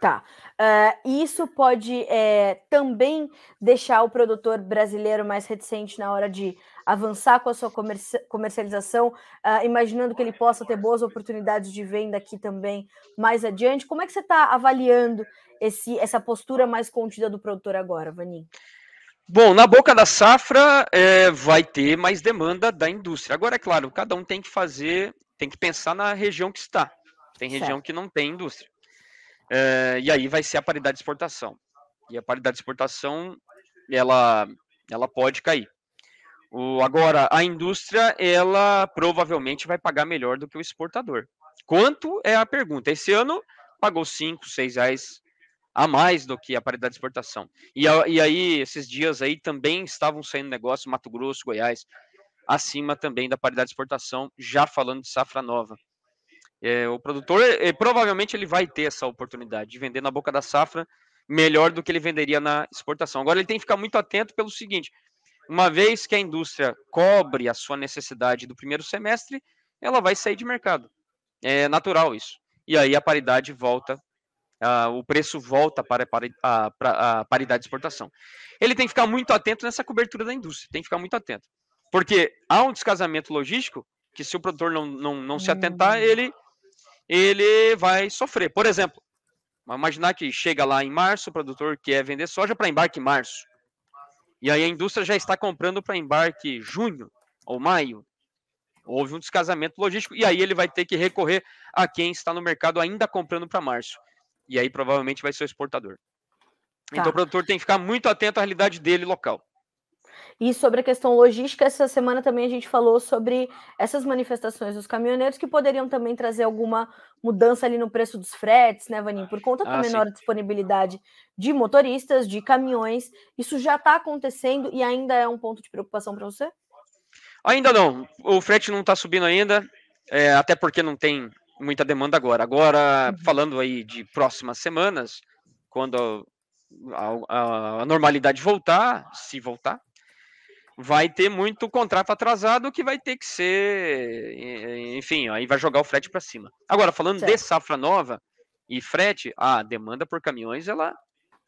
Tá. Uh, isso pode é, também deixar o produtor brasileiro mais reticente na hora de avançar com a sua comercialização, uh, imaginando que ele possa ter boas oportunidades de venda aqui também mais adiante. Como é que você está avaliando esse, essa postura mais contida do produtor agora, Vanim? Bom, na boca da safra é, vai ter mais demanda da indústria. Agora, é claro, cada um tem que fazer, tem que pensar na região que está. Tem região certo. que não tem indústria. É, e aí vai ser a paridade de exportação. E a paridade de exportação, ela, ela pode cair. O, agora, a indústria, ela provavelmente vai pagar melhor do que o exportador. Quanto é a pergunta? Esse ano pagou 5, 6 reais a mais do que a paridade de exportação. E, e aí, esses dias aí também estavam saindo negócio, Mato Grosso, Goiás, acima também da paridade de exportação, já falando de safra nova. É, o produtor, é, provavelmente, ele vai ter essa oportunidade de vender na boca da safra melhor do que ele venderia na exportação. Agora, ele tem que ficar muito atento pelo seguinte: uma vez que a indústria cobre a sua necessidade do primeiro semestre, ela vai sair de mercado. É natural isso. E aí a paridade volta, o preço volta para, a, para a paridade de exportação. Ele tem que ficar muito atento nessa cobertura da indústria, tem que ficar muito atento. Porque há um descasamento logístico que se o produtor não, não, não se atentar, hum. ele ele vai sofrer. Por exemplo, imaginar que chega lá em março, o produtor quer vender soja para embarque em março. E aí a indústria já está comprando para embarque junho ou maio. Houve um descasamento logístico e aí ele vai ter que recorrer a quem está no mercado ainda comprando para março. E aí provavelmente vai ser o exportador. Tá. Então o produtor tem que ficar muito atento à realidade dele local. E sobre a questão logística, essa semana também a gente falou sobre essas manifestações dos caminhoneiros que poderiam também trazer alguma mudança ali no preço dos fretes, né, Vaninho? Por conta da ah, menor sim. disponibilidade de motoristas, de caminhões. Isso já está acontecendo e ainda é um ponto de preocupação para você? Ainda não. O frete não está subindo ainda, é, até porque não tem muita demanda agora. Agora, uhum. falando aí de próximas semanas, quando a, a, a normalidade voltar, se voltar, vai ter muito contrato atrasado que vai ter que ser, enfim, aí vai jogar o frete para cima. Agora, falando certo. de safra nova e frete, a demanda por caminhões ela,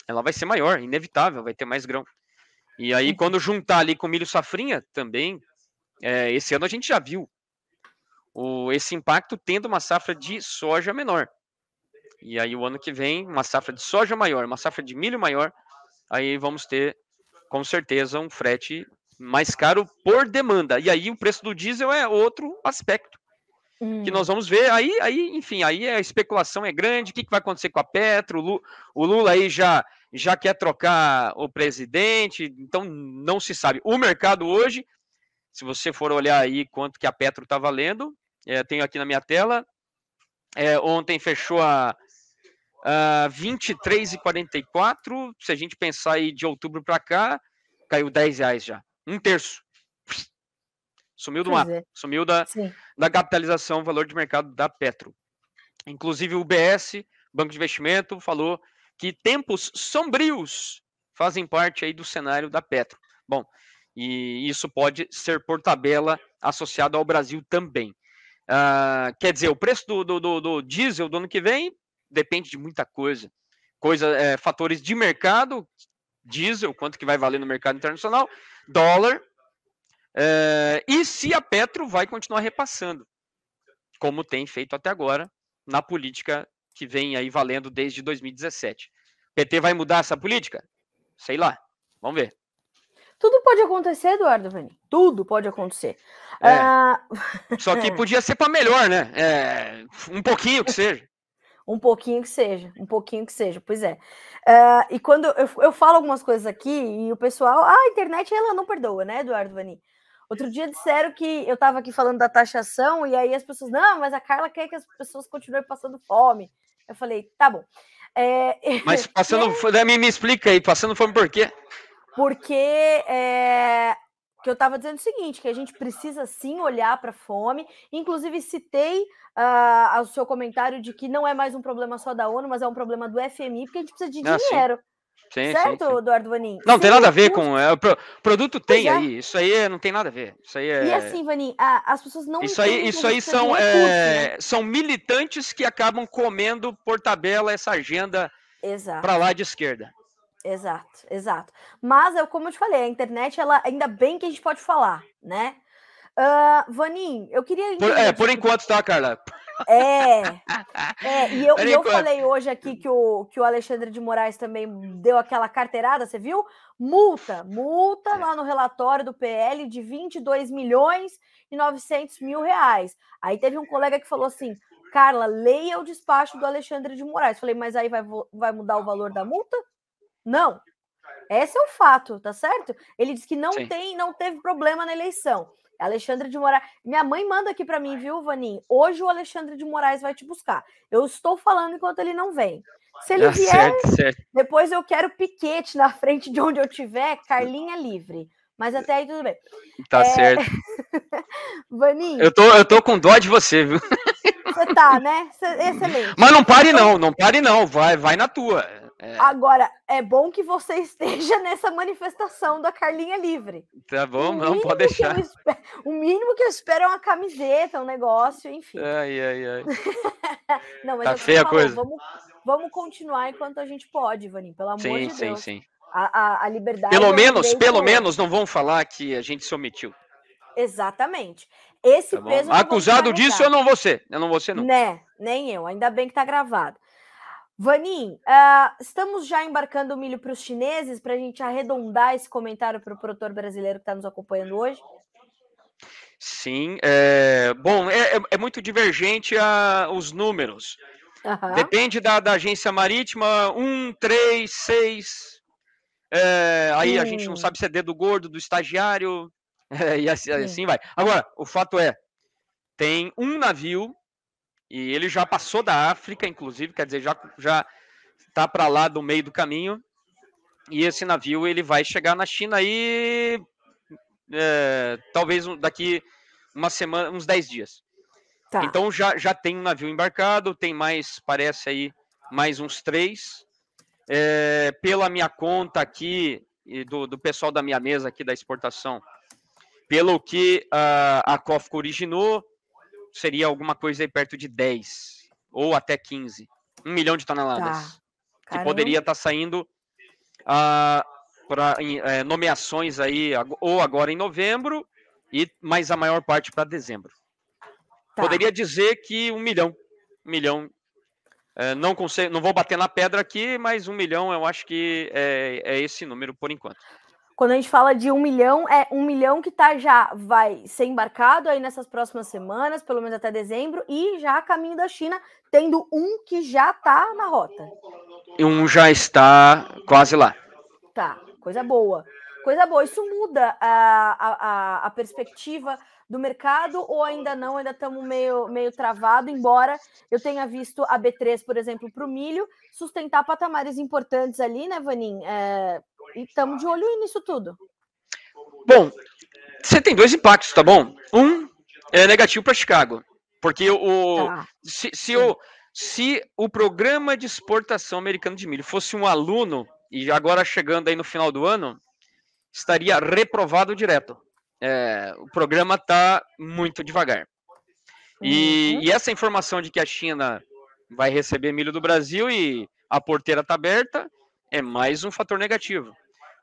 ela vai ser maior, inevitável, vai ter mais grão. E aí, quando juntar ali com milho safrinha, também, é, esse ano a gente já viu o, esse impacto tendo uma safra de soja menor. E aí, o ano que vem, uma safra de soja maior, uma safra de milho maior, aí vamos ter, com certeza, um frete mais caro por demanda. E aí o preço do diesel é outro aspecto hum. que nós vamos ver. Aí, aí, enfim, aí a especulação é grande. O que, que vai acontecer com a Petro? O Lula aí já já quer trocar o presidente, então não se sabe. O mercado hoje, se você for olhar aí quanto que a Petro está valendo, é, tenho aqui na minha tela, é, ontem fechou a, a 23,44. Se a gente pensar aí de outubro para cá, caiu 10 reais já um terço. Sumiu do mapa. É. Sumiu da, da capitalização, valor de mercado da Petro. Inclusive o BS, Banco de Investimento, falou que tempos sombrios fazem parte aí do cenário da Petro. Bom, e isso pode ser por tabela associado ao Brasil também. Uh, quer dizer, o preço do, do, do, do, diesel do ano que vem depende de muita coisa. coisa é, fatores de mercado, diesel, quanto que vai valer no mercado internacional, dólar, é, e se a Petro vai continuar repassando, como tem feito até agora, na política que vem aí valendo desde 2017. PT vai mudar essa política? Sei lá, vamos ver. Tudo pode acontecer, Eduardo Vani. Tudo pode acontecer. É. Uh... Só que podia ser para melhor, né? É, um pouquinho que seja. Um pouquinho que seja, um pouquinho que seja, pois é. Uh, e quando eu, eu falo algumas coisas aqui e o pessoal, ah, a internet ela não perdoa, né, Eduardo Vani? Outro dia disseram que eu estava aqui falando da taxação e aí as pessoas, não, mas a Carla quer que as pessoas continuem passando fome. Eu falei, tá bom. É, mas passando, é, me, me explica aí, passando fome por quê? Porque é, que eu estava dizendo o seguinte, que a gente precisa sim olhar para a fome. Inclusive, citei uh, o seu comentário de que não é mais um problema só da ONU, mas é um problema do FMI, porque a gente precisa de ah, dinheiro. Sim. Sim, certo, sim, sim. Eduardo Vanin? Não, tem nada a ver com. É, o produto tem é. aí. Isso aí não tem nada a ver. Isso aí é... E assim, Vanin, a, as pessoas não. Isso aí, isso aí são, é, são militantes que acabam comendo por tabela essa agenda para lá de esquerda. Exato, exato. Mas, eu, como eu te falei, a internet, ela ainda bem que a gente pode falar, né? Uh, Vanin, eu queria. Por, é, por enquanto, tá, Carla? É, é e eu, e eu falei hoje aqui que o, que o Alexandre de Moraes também deu aquela carteirada, você viu? Multa, multa lá no relatório do PL de 22 milhões e 900 mil reais. Aí teve um colega que falou assim: Carla, leia o despacho do Alexandre de Moraes. Falei, mas aí vai, vai mudar o valor da multa? Não. Esse é o fato, tá certo? Ele disse que não Sim. tem, não teve problema na eleição. Alexandre de Moraes. Minha mãe manda aqui para mim, viu, Vanim? Hoje o Alexandre de Moraes vai te buscar. Eu estou falando enquanto ele não vem. Se ele ah, vier, certo, certo. depois eu quero piquete na frente de onde eu tiver, Carlinha livre. Mas até aí tudo bem. Tá é... certo. Vaninho. Eu tô, eu tô com dó de você, viu? Você tá, né? Excelente. Mas não pare não, não pare não, vai, vai na tua. É. Agora, é bom que você esteja nessa manifestação da Carlinha Livre. Tá bom, não pode deixar. Espero, o mínimo que eu espero é uma camiseta, um negócio, enfim. Ai, ai, ai. não, mas tá feia a coisa. Vamos, vamos continuar enquanto a gente pode, Ivaninho, pelo amor sim, de Deus. Sim, sim, sim. A, a, a liberdade. Pelo menos, pelo menos não vão falar que a gente se omitiu. Exatamente. Esse tá peso. Acusado disso, eu não vou ser. Eu não vou ser, não. Né, nem eu. Ainda bem que tá gravado. Vanin, uh, estamos já embarcando o milho para os chineses para a gente arredondar esse comentário para o produtor brasileiro que está nos acompanhando hoje? Sim, é, bom, é, é, é muito divergente a, os números. Uhum. Depende da, da, agência marítima, um, três, seis. É, aí hum. a gente não hum. sabe se é dedo gordo do estagiário, é, e assim, assim vai. Agora, o fato é, tem um navio e ele já passou da África, inclusive, quer dizer, já já está para lá do meio do caminho. E esse navio ele vai chegar na China aí é, talvez daqui uma semana, uns 10 dias. Tá. Então já, já tem um navio embarcado, tem mais, parece aí, mais uns três. É, pela minha conta aqui, e do, do pessoal da minha mesa aqui da exportação, pelo que uh, a COFCO originou, seria alguma coisa aí perto de 10 ou até 15. Um milhão de toneladas. Tá. Que poderia estar tá saindo uh, para é, nomeações aí, ou agora em novembro, e mais a maior parte para dezembro. Tá. Poderia dizer que um milhão. Um milhão. É, não, consigo, não vou bater na pedra aqui, mas um milhão eu acho que é, é esse número por enquanto. Quando a gente fala de um milhão, é um milhão que tá já vai ser embarcado aí nessas próximas semanas, pelo menos até dezembro, e já a caminho da China, tendo um que já tá na rota. Um já está quase lá. Tá, coisa boa. Coisa boa. Isso muda a, a, a perspectiva do mercado ou ainda não? Ainda estamos meio, meio travado, embora eu tenha visto a B3, por exemplo, para o milho, sustentar patamares importantes ali, né, Vanin? É, e estamos de olho nisso tudo. Bom, você tem dois impactos, tá bom? Um é negativo para Chicago, porque o tá. se, se, o, se o programa de exportação americano de milho fosse um aluno e agora chegando aí no final do ano, estaria reprovado direto. É, o programa está muito devagar. E, uhum. e, essa informação de que a China vai receber milho do Brasil e a porteira está aberta é mais um fator negativo.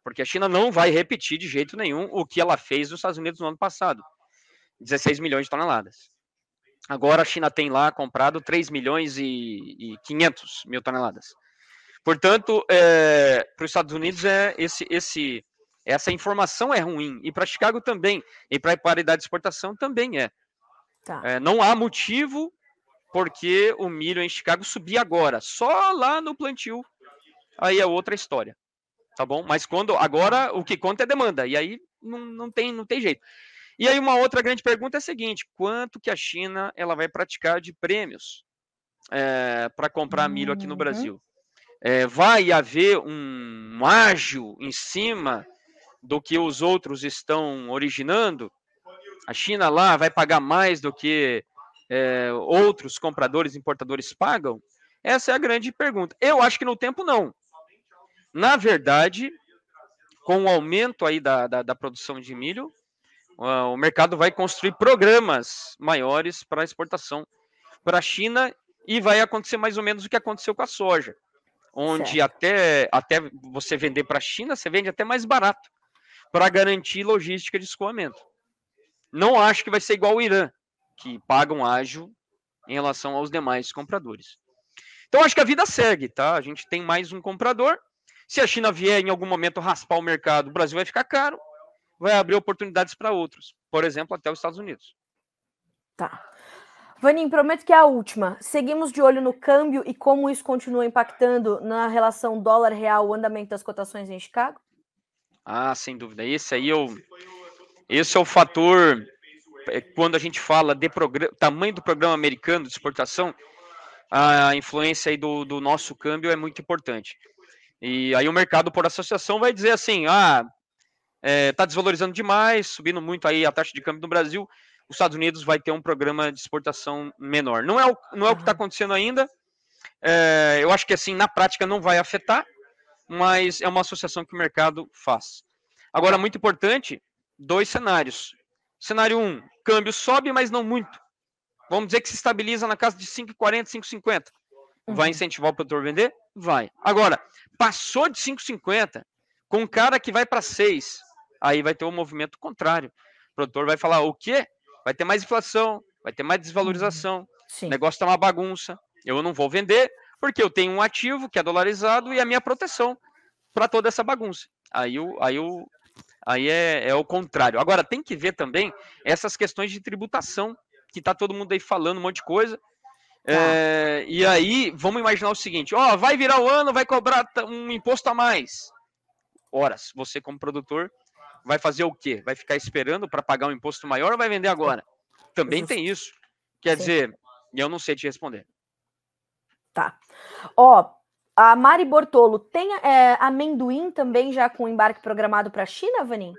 Porque a China não vai repetir de jeito nenhum o que ela fez nos Estados Unidos no ano passado 16 milhões de toneladas. Agora a China tem lá comprado 3 milhões e, e 500 mil toneladas. Portanto, é, para os Estados Unidos é esse, esse, essa informação é ruim e para Chicago também e para a paridade de exportação também é. Tá. é. Não há motivo porque o milho em Chicago subir agora, só lá no plantio aí é outra história. Tá bom? Mas quando agora o que conta é demanda, e aí não, não, tem, não tem jeito. E aí uma outra grande pergunta é a seguinte: quanto que a China ela vai praticar de prêmios é, para comprar milho aqui no uhum. Brasil? É, vai haver um ágio em cima do que os outros estão originando? A China lá vai pagar mais do que é, outros compradores, importadores pagam? Essa é a grande pergunta. Eu acho que no tempo não. Na verdade, com o aumento aí da, da, da produção de milho, uh, o mercado vai construir programas maiores para exportação para a China e vai acontecer mais ou menos o que aconteceu com a soja, onde até, até você vender para a China, você vende até mais barato para garantir logística de escoamento. Não acho que vai ser igual ao Irã, que pagam ágil em relação aos demais compradores. Então acho que a vida segue, tá? A gente tem mais um comprador. Se a China vier em algum momento raspar o mercado, o Brasil vai ficar caro, vai abrir oportunidades para outros, por exemplo, até os Estados Unidos. Tá. Vanim, prometo que é a última. Seguimos de olho no câmbio e como isso continua impactando na relação dólar-real, o andamento das cotações em Chicago? Ah, sem dúvida. Esse aí eu, esse é o fator, é, quando a gente fala de tamanho do programa americano de exportação, a influência aí do, do nosso câmbio é muito importante. E aí o mercado, por associação, vai dizer assim, ah, é, tá desvalorizando demais, subindo muito aí a taxa de câmbio no Brasil, os Estados Unidos vai ter um programa de exportação menor. Não é o, não é o que está acontecendo ainda. É, eu acho que assim, na prática não vai afetar, mas é uma associação que o mercado faz. Agora, muito importante, dois cenários. Cenário 1, um, câmbio sobe, mas não muito. Vamos dizer que se estabiliza na casa de 5,40, 5,50. Vai uhum. incentivar o produtor a vender? Vai. Agora, passou de 5,50 com um cara que vai para 6, aí vai ter um movimento contrário. O produtor vai falar: o quê? Vai ter mais inflação, vai ter mais desvalorização, Sim. o negócio está uma bagunça. Eu não vou vender porque eu tenho um ativo que é dolarizado e a minha proteção para toda essa bagunça. Aí, o, aí o, Aí é, é o contrário. Agora, tem que ver também essas questões de tributação, que está todo mundo aí falando um monte de coisa. Tá. É, e aí, vamos imaginar o seguinte: ó, vai virar o ano, vai cobrar um imposto a mais. Horas, você como produtor vai fazer o quê? Vai ficar esperando para pagar um imposto maior ou vai vender agora? Também tem isso. Quer Sim. dizer, eu não sei te responder. Tá. Ó, a Mari Bortolo, tem é, amendoim também já com embarque programado para a China, Vanim?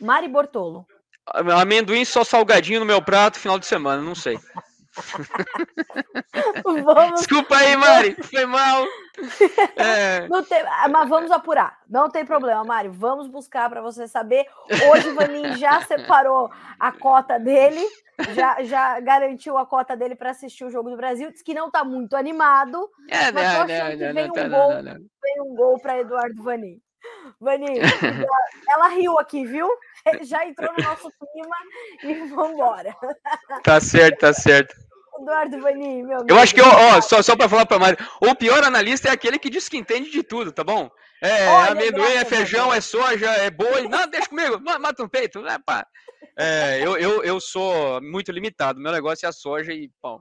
Mari Bortolo. Amendoim só salgadinho no meu prato final de semana, não sei. vamos... Desculpa aí, Mari, foi mal. É... Tem... mas vamos apurar, não tem problema, Mari. Vamos buscar para você saber. Hoje o Vanim já separou a cota dele, já, já garantiu a cota dele para assistir o jogo do Brasil. Diz que não está muito animado, é, mas não, não, não, vem, um tá, gol, vem um gol para Eduardo Vanim. Vanim, ela riu aqui, viu? Já entrou no nosso clima e vambora. Tá certo, tá certo. Eduardo Vanim, meu Eu acho que, ó, só, só para falar para Mário, o pior analista é aquele que diz que entende de tudo, tá bom? É Olha, amendoim, é feijão, é soja, é boi. Não, deixa comigo, mata um peito, né, pá? É, eu, eu, eu sou muito limitado, meu negócio é a soja e pão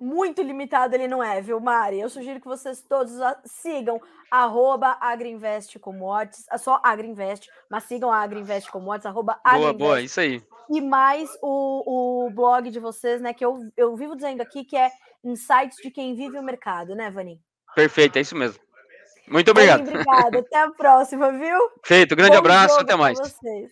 muito limitado ele não é, viu, Mari? Eu sugiro que vocês todos sigam arroba Agriinvest Commodities, é só Agriinvest, mas sigam a Agriinvest Commodities, arroba Boa, boa, isso aí. E mais o, o blog de vocês, né, que eu, eu vivo dizendo aqui, que é Insights de quem vive o mercado, né, Vani? Perfeito, é isso mesmo. Muito obrigado. Obrigada, até a próxima, viu? Feito, grande Bom abraço, até mais.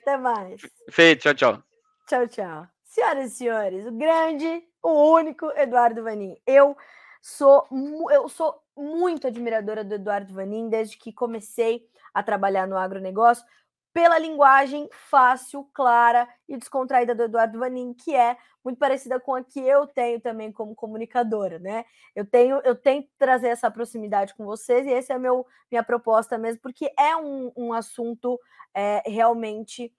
Até mais. Feito, tchau, tchau. Tchau, tchau. Senhoras e senhores, o grande o único Eduardo Vanin. Eu sou eu sou muito admiradora do Eduardo Vanin desde que comecei a trabalhar no agronegócio pela linguagem fácil, clara e descontraída do Eduardo Vanin, que é muito parecida com a que eu tenho também como comunicadora, né? Eu tenho, eu tento trazer essa proximidade com vocês e essa é meu, minha proposta mesmo, porque é um, um assunto é, realmente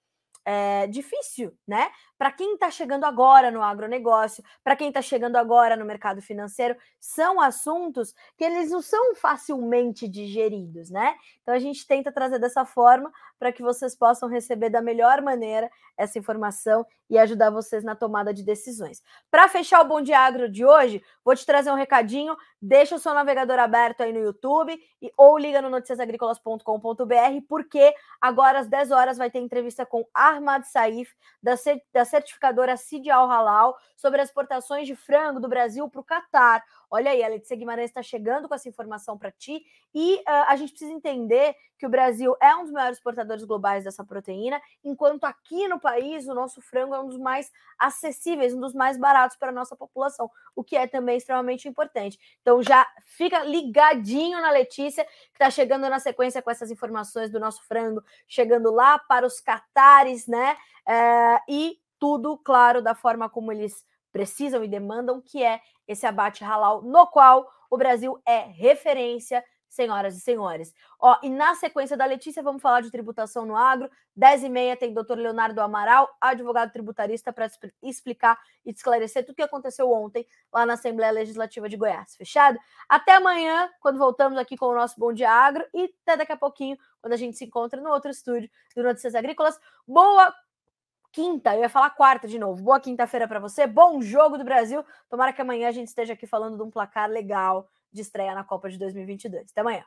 é, difícil, né? Para quem está chegando agora no agronegócio, para quem está chegando agora no mercado financeiro, são assuntos que eles não são facilmente digeridos, né? Então a gente tenta trazer dessa forma para que vocês possam receber da melhor maneira essa informação e ajudar vocês na tomada de decisões. Para fechar o Bom Dia Agro de hoje, vou te trazer um recadinho deixa o seu navegador aberto aí no YouTube e, ou liga no noticiasagricolas.com.br, porque agora às 10 horas vai ter entrevista com Ahmad Saif, da, da certificadora Cid Al Halal, sobre as exportações de frango do Brasil para o Catar. Olha aí, a Letícia Guimarães está chegando com essa informação para ti e uh, a gente precisa entender que o Brasil é um dos maiores exportadores globais dessa proteína, enquanto aqui no país o nosso frango é um dos mais acessíveis, um dos mais baratos para a nossa população, o que é também extremamente importante. Então já fica ligadinho na Letícia, que está chegando na sequência com essas informações do nosso frango, chegando lá para os catares, né? É, e tudo, claro, da forma como eles precisam e demandam, que é esse abate halal, no qual o Brasil é referência, senhoras e senhores. Ó, e na sequência da Letícia, vamos falar de tributação no agro. 10 e meia tem doutor Leonardo Amaral, advogado tributarista, para explicar e esclarecer tudo o que aconteceu ontem lá na Assembleia Legislativa de Goiás. Fechado? Até amanhã, quando voltamos aqui com o nosso Bom Dia Agro, e até daqui a pouquinho, quando a gente se encontra no outro estúdio do Notícias Agrícolas. Boa quinta, eu ia falar quarta de novo. Boa quinta-feira para você, bom jogo do Brasil. Tomara que amanhã a gente esteja aqui falando de um placar legal de estreia na Copa de 2022. Até amanhã.